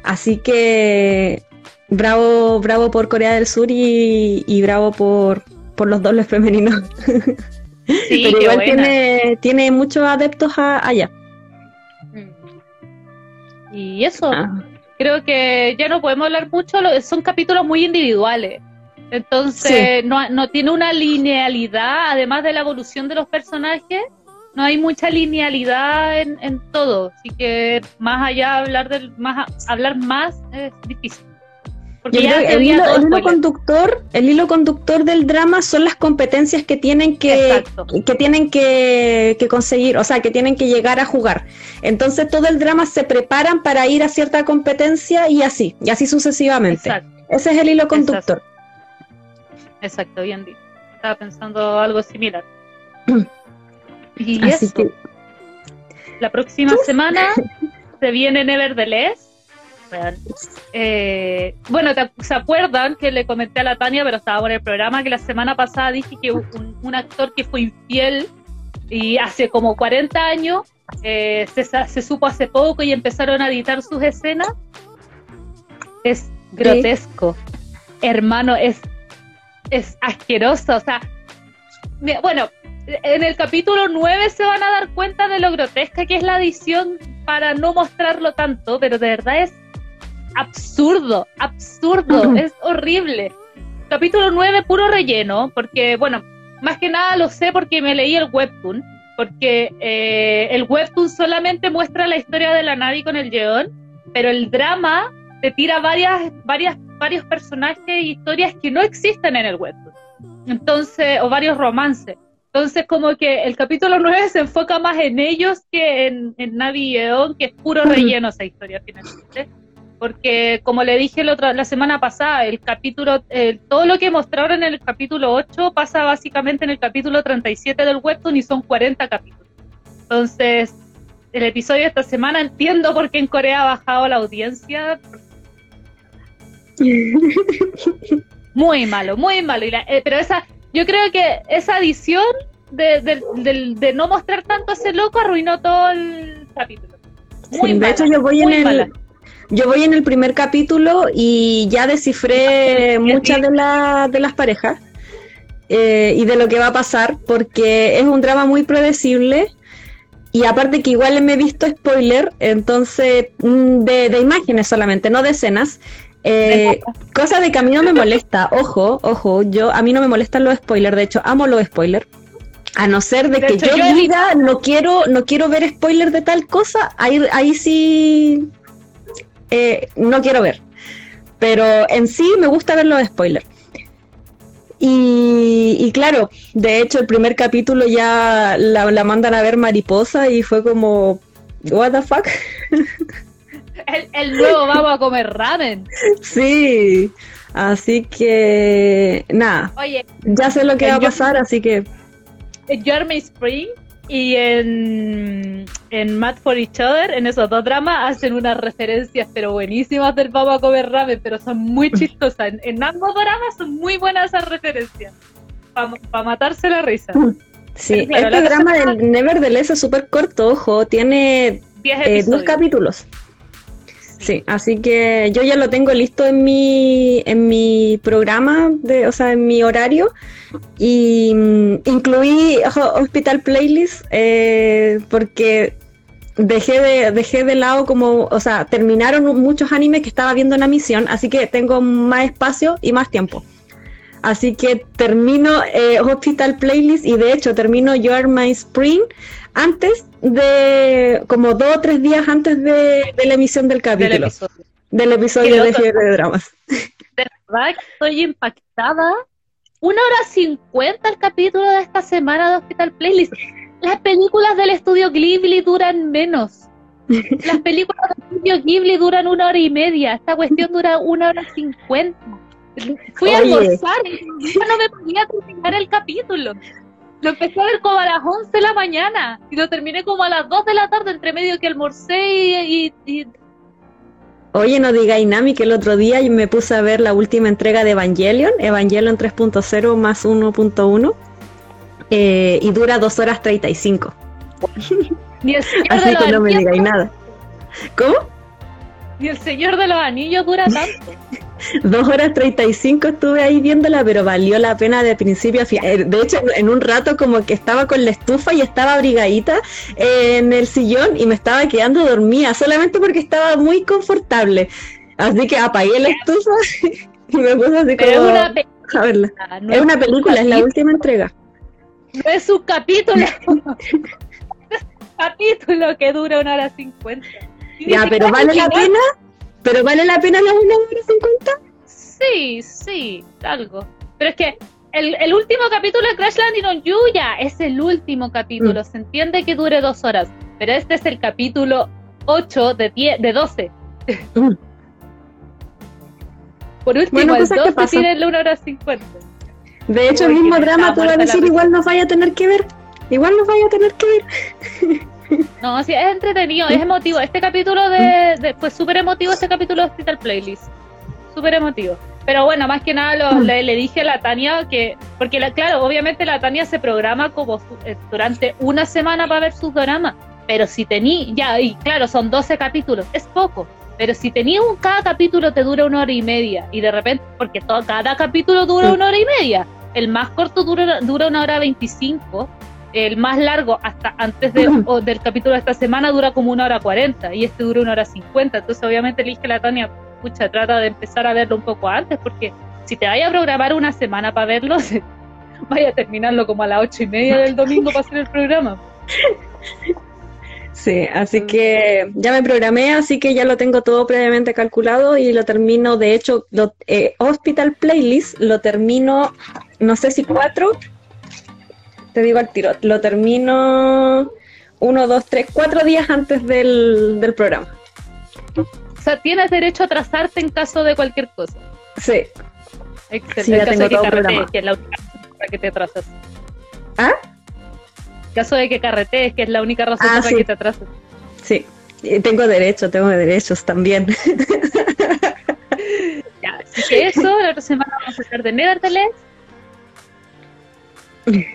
Speaker 3: Así que bravo, bravo por Corea del Sur y, bravo por, los dobles femeninos. Sí, Pero igual tiene, tiene muchos adeptos allá.
Speaker 2: Mm. Y eso, ah. Creo que ya no podemos hablar mucho, son capítulos muy individuales. Entonces, no, no tiene una linealidad, además de la evolución de los personajes, no hay mucha linealidad en, en todo. Así que más allá hablar del más hablar más es difícil
Speaker 3: el, hilo, conductor, el hilo conductor del drama son las competencias que tienen que, que tienen que, conseguir, o sea, que tienen que llegar a jugar. Entonces todo el drama se preparan para ir a cierta competencia y así, y así sucesivamente. Ese es el hilo conductor.
Speaker 2: Exacto, bien dicho. Estaba pensando algo similar. y eso. La próxima semana se viene Nevertheless eh, bueno, ¿se acuerdan que le comenté a la Tania, pero estaba por el programa, que la semana pasada dije que un, actor que fue infiel y hace como 40 años eh, se, supo hace poco y empezaron a editar sus escenas? Es grotesco. Hermano, es, es asqueroso. O sea, bueno, en el capítulo 9 se van a dar cuenta de lo grotesca que es la edición para no mostrarlo tanto, pero de verdad es absurdo, absurdo, es horrible. Capítulo 9, puro relleno, porque, bueno, más que nada lo sé porque me leí el webtoon, porque eh, el webtoon solamente muestra la historia de la Navi con el Yeon, pero el drama te tira varias, varias, varios personajes e historias que no existen en el webtoon. Entonces, o varios romances. Entonces, como que el capítulo 9 se enfoca más en ellos que en, en Navi y Yeon, que es puro relleno esa historia finalmente porque como le dije la, la semana pasada, el capítulo, todo lo que mostraron en el capítulo 8 pasa básicamente en el capítulo 37 del webtoon y son 40 capítulos. Entonces, el episodio de esta semana entiendo por qué en Corea ha bajado la audiencia. Muy malo, muy malo. Eh, pero esa, yo creo que esa edición de, no mostrar tanto a ese loco arruinó todo el capítulo.
Speaker 3: Muy de hecho, yo voy en el, yo voy en el primer capítulo y ya descifré muchas de, de las parejas eh, y de lo que va a pasar, porque es un drama muy predecible. Y aparte que igual me he visto spoiler, entonces mm, de, imágenes solamente, no de escenas. Eh, cosa de que a mí no me molesta, ojo, ojo, yo a mí no me molestan los spoilers, de hecho amo los spoilers. A no ser de, que yo, diga no quiero, no quiero ver spoilers de tal cosa, ahí, ahí sí eh, no quiero ver. Pero en sí me gusta ver los spoilers. Y, claro, de hecho el primer capítulo ya la, mandan a ver mariposa y fue como, what the fuck.
Speaker 2: El, nuevo vamos a comer ramen.
Speaker 3: Sí, así que nada. Oye, ya sé lo que va a pasar, así que...
Speaker 2: Jeremy Spring y en, en Mad for Each Other, en esos dos dramas, hacen unas referencias, pero buenísimas del Vamos a comer ramen, pero son muy chistosas. En, ambos dramas son muy buenas esas referencias. Para matarse la risa.
Speaker 3: Sí, este drama del Nevertheless es súper corto, ojo, tiene eh, dos capítulos. Sí, así que yo ya lo tengo listo en mi, en mi programa, de, o sea, en mi horario. Y mm, incluí Hospital Playlist eh, porque dejé de, dejé de lado como, o sea, terminaron muchos animes que estaba viendo en la misión, así que tengo más espacio y más tiempo. Así que termino eh, Hospital Playlist y de hecho termino You Are My Spring antes de, como dos o tres días antes de, la emisión del capítulo. Del episodio, de Fiebre de Dramas.
Speaker 2: De verdad estoy impactada una hora cincuenta el capítulo de esta semana de Hospital Playlist. Las películas del estudio Ghibli duran menos. Las películas del estudio Ghibli duran una hora y media. Esta cuestión dura una hora cincuenta. Fui a almorzar y ya no me podía terminar el capítulo. Lo empecé a ver como a las 11 de la mañana y lo terminé como a las 2 de la tarde, entre medio que almorcé y, y- y-
Speaker 3: Oye, no digáis Nami que el otro día yo me puse a ver la última entrega de Evangelion, Evangelion 3.0 más 1.1, eh, y dura 2 horas 35.
Speaker 2: ni
Speaker 3: Así que no me digáis nada. ¿Cómo?
Speaker 2: Ni el Señor de los Anillos dura tanto.
Speaker 3: 2 horas 35 estuve ahí viéndola, pero valió la pena de principio a fin. Eh, De hecho, en un rato como que estaba con la estufa y estaba abrigadita en el sillón y me estaba quedando dormida, solamente porque estaba muy confortable. Así que apagué la estufa y me puse así
Speaker 2: Pero es
Speaker 3: como
Speaker 2: una película,
Speaker 3: a verla.
Speaker 2: no
Speaker 3: Es una película, es la última entrega.
Speaker 2: No es un capítulo. capítulo que dura una hora cincuenta.
Speaker 3: Ya, pero
Speaker 2: "Claro,
Speaker 3: vale la pena, pero vale la pena las 1 hora 50.
Speaker 2: Sí, sí, algo. Pero es que el, el último capítulo de Crash Landing on You ya es el último capítulo. Se entiende que dure dos horas, pero este es el capítulo 8 de, 10, de 12.
Speaker 3: Mm.
Speaker 2: Por último,
Speaker 3: Bueno,
Speaker 2: el
Speaker 3: cosas que
Speaker 2: 12
Speaker 3: pasan.
Speaker 2: tiene la 1 hora 50.
Speaker 3: De hecho,
Speaker 2: Uy,
Speaker 3: el mismo drama
Speaker 2: estaba
Speaker 3: te va a decir igual nos vaya a tener que ver. Igual nos vaya a tener que ver.
Speaker 2: No, sí, es entretenido, es emotivo. Este capítulo de, de- fue súper emotivo, este capítulo de Hospital Playlist. Súper emotivo. Pero bueno, más que nada lo- le, le dije a la Tania que, porque la, claro, obviamente la Tania se programa como su- eh, durante una semana para ver sus dramas. Pero si tení, ya, y claro, son 12 capítulos, es poco. Pero si tenía un, cada capítulo te dura una hora y media, y de repente, porque todo, cada capítulo dura una hora y media. El más corto dura, dura una hora 25, el más largo hasta antes de, o del capítulo de esta semana dura como una hora 40 y este dura una hora 50. Entonces, obviamente, le dije a la Tania, pucha, trata de empezar a verlo un poco antes, porque si te vaya a programar una semana para verlo, vaya a terminarlo como a las ocho y media del domingo para hacer el programa.
Speaker 3: Sí, así que ya me programé, así que ya lo tengo todo previamente calculado y lo termino, de hecho, lo- eh, Hospital Playlist lo termino, no sé si cuatro, te digo al tiro, lo termino uno, dos, tres, cuatro días antes del, del programa.
Speaker 2: O sea, tienes derecho a atrasarte en caso de cualquier cosa.
Speaker 3: Sí.
Speaker 2: Excelente.
Speaker 3: Sí, ya
Speaker 2: en caso
Speaker 3: tengo
Speaker 2: de que
Speaker 3: todo
Speaker 2: carretees,
Speaker 3: programado.
Speaker 2: que es la única razón para que te atrasas.
Speaker 3: ¿Ah?
Speaker 2: En caso de que carretees, que es la única razón
Speaker 3: Ah,
Speaker 2: para
Speaker 3: sí.
Speaker 2: que te atrases.
Speaker 3: Sí, tengo derecho, tengo derechos también.
Speaker 2: Ya, así que eso, la otra semana vamos a hablar de Nevertheless.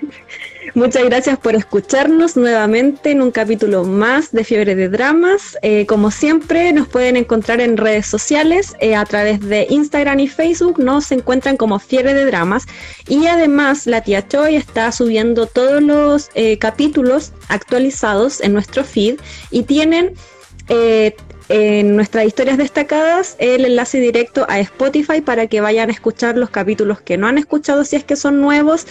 Speaker 3: Muchas gracias por escucharnos nuevamente en un capítulo más de Fiebre de Dramas. Eh, como siempre, nos pueden encontrar en redes sociales eh, a través de Instagram y Facebook. Nos encuentran como Fiebre de Dramas. Y además, la tía Choi está subiendo todos los eh, capítulos actualizados en nuestro feed y tienen en nuestras historias destacadas el enlace directo a Spotify para que vayan a escuchar los capítulos que no han escuchado si es que son nuevos.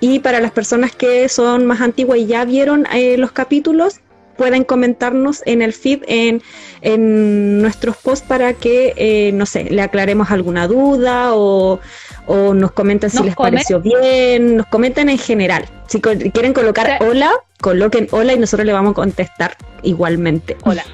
Speaker 3: Y para las personas que son más antiguas y ya vieron eh, los capítulos, pueden comentarnos en el feed, en, en nuestros posts para que, eh, no sé, le aclaremos alguna duda o, o nos comenten si
Speaker 2: Nos
Speaker 3: les
Speaker 2: comen-
Speaker 3: pareció bien, nos comenten en general. Si co- quieren colocar
Speaker 2: O sea-
Speaker 3: hola, coloquen hola y nosotros le vamos a contestar igualmente.
Speaker 2: Hola.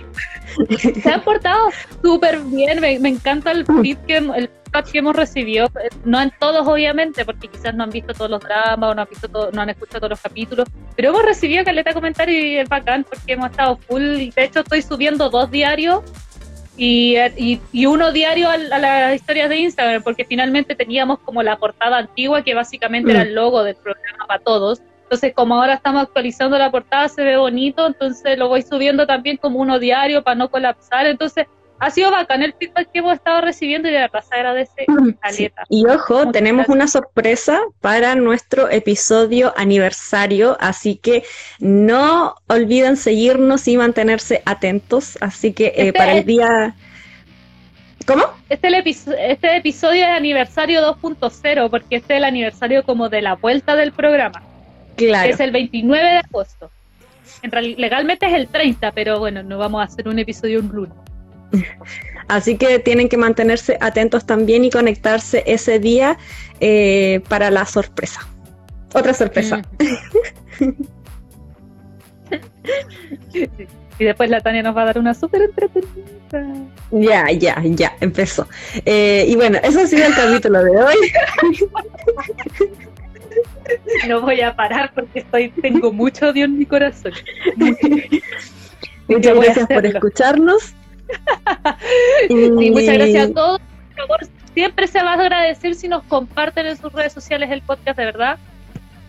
Speaker 2: Se han portado súper bien, me, me encanta el
Speaker 3: Mm.
Speaker 2: feed que, el feedback que hemos recibido, Eh, no en todos obviamente, porque quizás no han visto todos los dramas o no han, visto todo- no han escuchado todos los capítulos, pero hemos recibido caleta comentarios y es bacán porque hemos estado full, y de hecho estoy subiendo dos diarios y, y, y uno diario al- a, las historias de Instagram, porque finalmente teníamos como la portada antigua que básicamente era
Speaker 3: Mm.
Speaker 2: el logo del programa para todos. Entonces, como ahora estamos actualizando la portada, se ve bonito, entonces lo voy subiendo también como uno diario para no colapsar. Entonces, ha sido bacán el feedback que hemos estado recibiendo y de verdad se agradece
Speaker 3: Sí.
Speaker 2: caleta.
Speaker 3: Y ojo,
Speaker 2: Muchas
Speaker 3: tenemos
Speaker 2: gracias.
Speaker 3: una sorpresa para nuestro episodio aniversario, así que no olviden seguirnos y mantenerse atentos. Así que eh,
Speaker 2: Este
Speaker 3: para el día... ¿Cómo?
Speaker 2: Este, el este episodio es aniversario 2.0, porque este es el aniversario como de la vuelta del programa, que
Speaker 3: Claro.
Speaker 2: es el 29 de agosto. En legalmente es el 30, pero bueno, no vamos a hacer un episodio un lunes.
Speaker 3: Así que tienen que mantenerse atentos también y conectarse ese día eh, para la sorpresa. Otra sorpresa.
Speaker 2: Y después la Tania nos va a dar una súper entretenida.
Speaker 3: Ya, ya, ya, empezó. Eh, y bueno, eso ha sido el capítulo de hoy.
Speaker 2: No voy a parar porque estoy, tengo mucho odio en mi corazón.
Speaker 3: Muchas gracias por escucharnos.
Speaker 2: Sí, muchas gracias a todos. Por favor, siempre se va a agradecer si nos comparten en sus redes sociales el podcast, de verdad.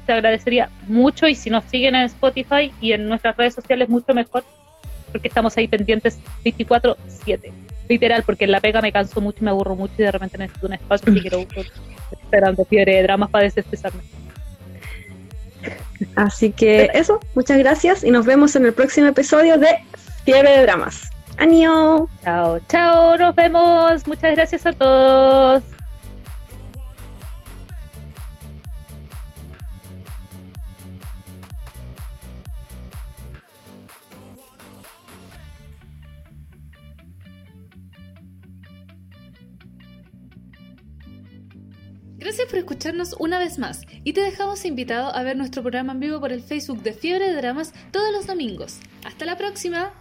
Speaker 2: Se agradecería mucho y si nos siguen en Spotify y en nuestras redes sociales, mucho mejor, porque estamos ahí pendientes 24-7. Literal, porque en la pega me canso mucho, me aburro mucho y de repente necesito un espacio y quiero esperando fiebre de dramas para desestresarme.
Speaker 3: Así que eso, muchas gracias y nos vemos en el próximo episodio de Fiebre de Dramas. ¡Año!
Speaker 2: Chao, chao, nos vemos. Muchas gracias a todos.
Speaker 4: Gracias por escucharnos una vez más y te dejamos invitado a ver nuestro programa en vivo por el Facebook de Fiebre de Dramas todos los domingos. Hasta la próxima.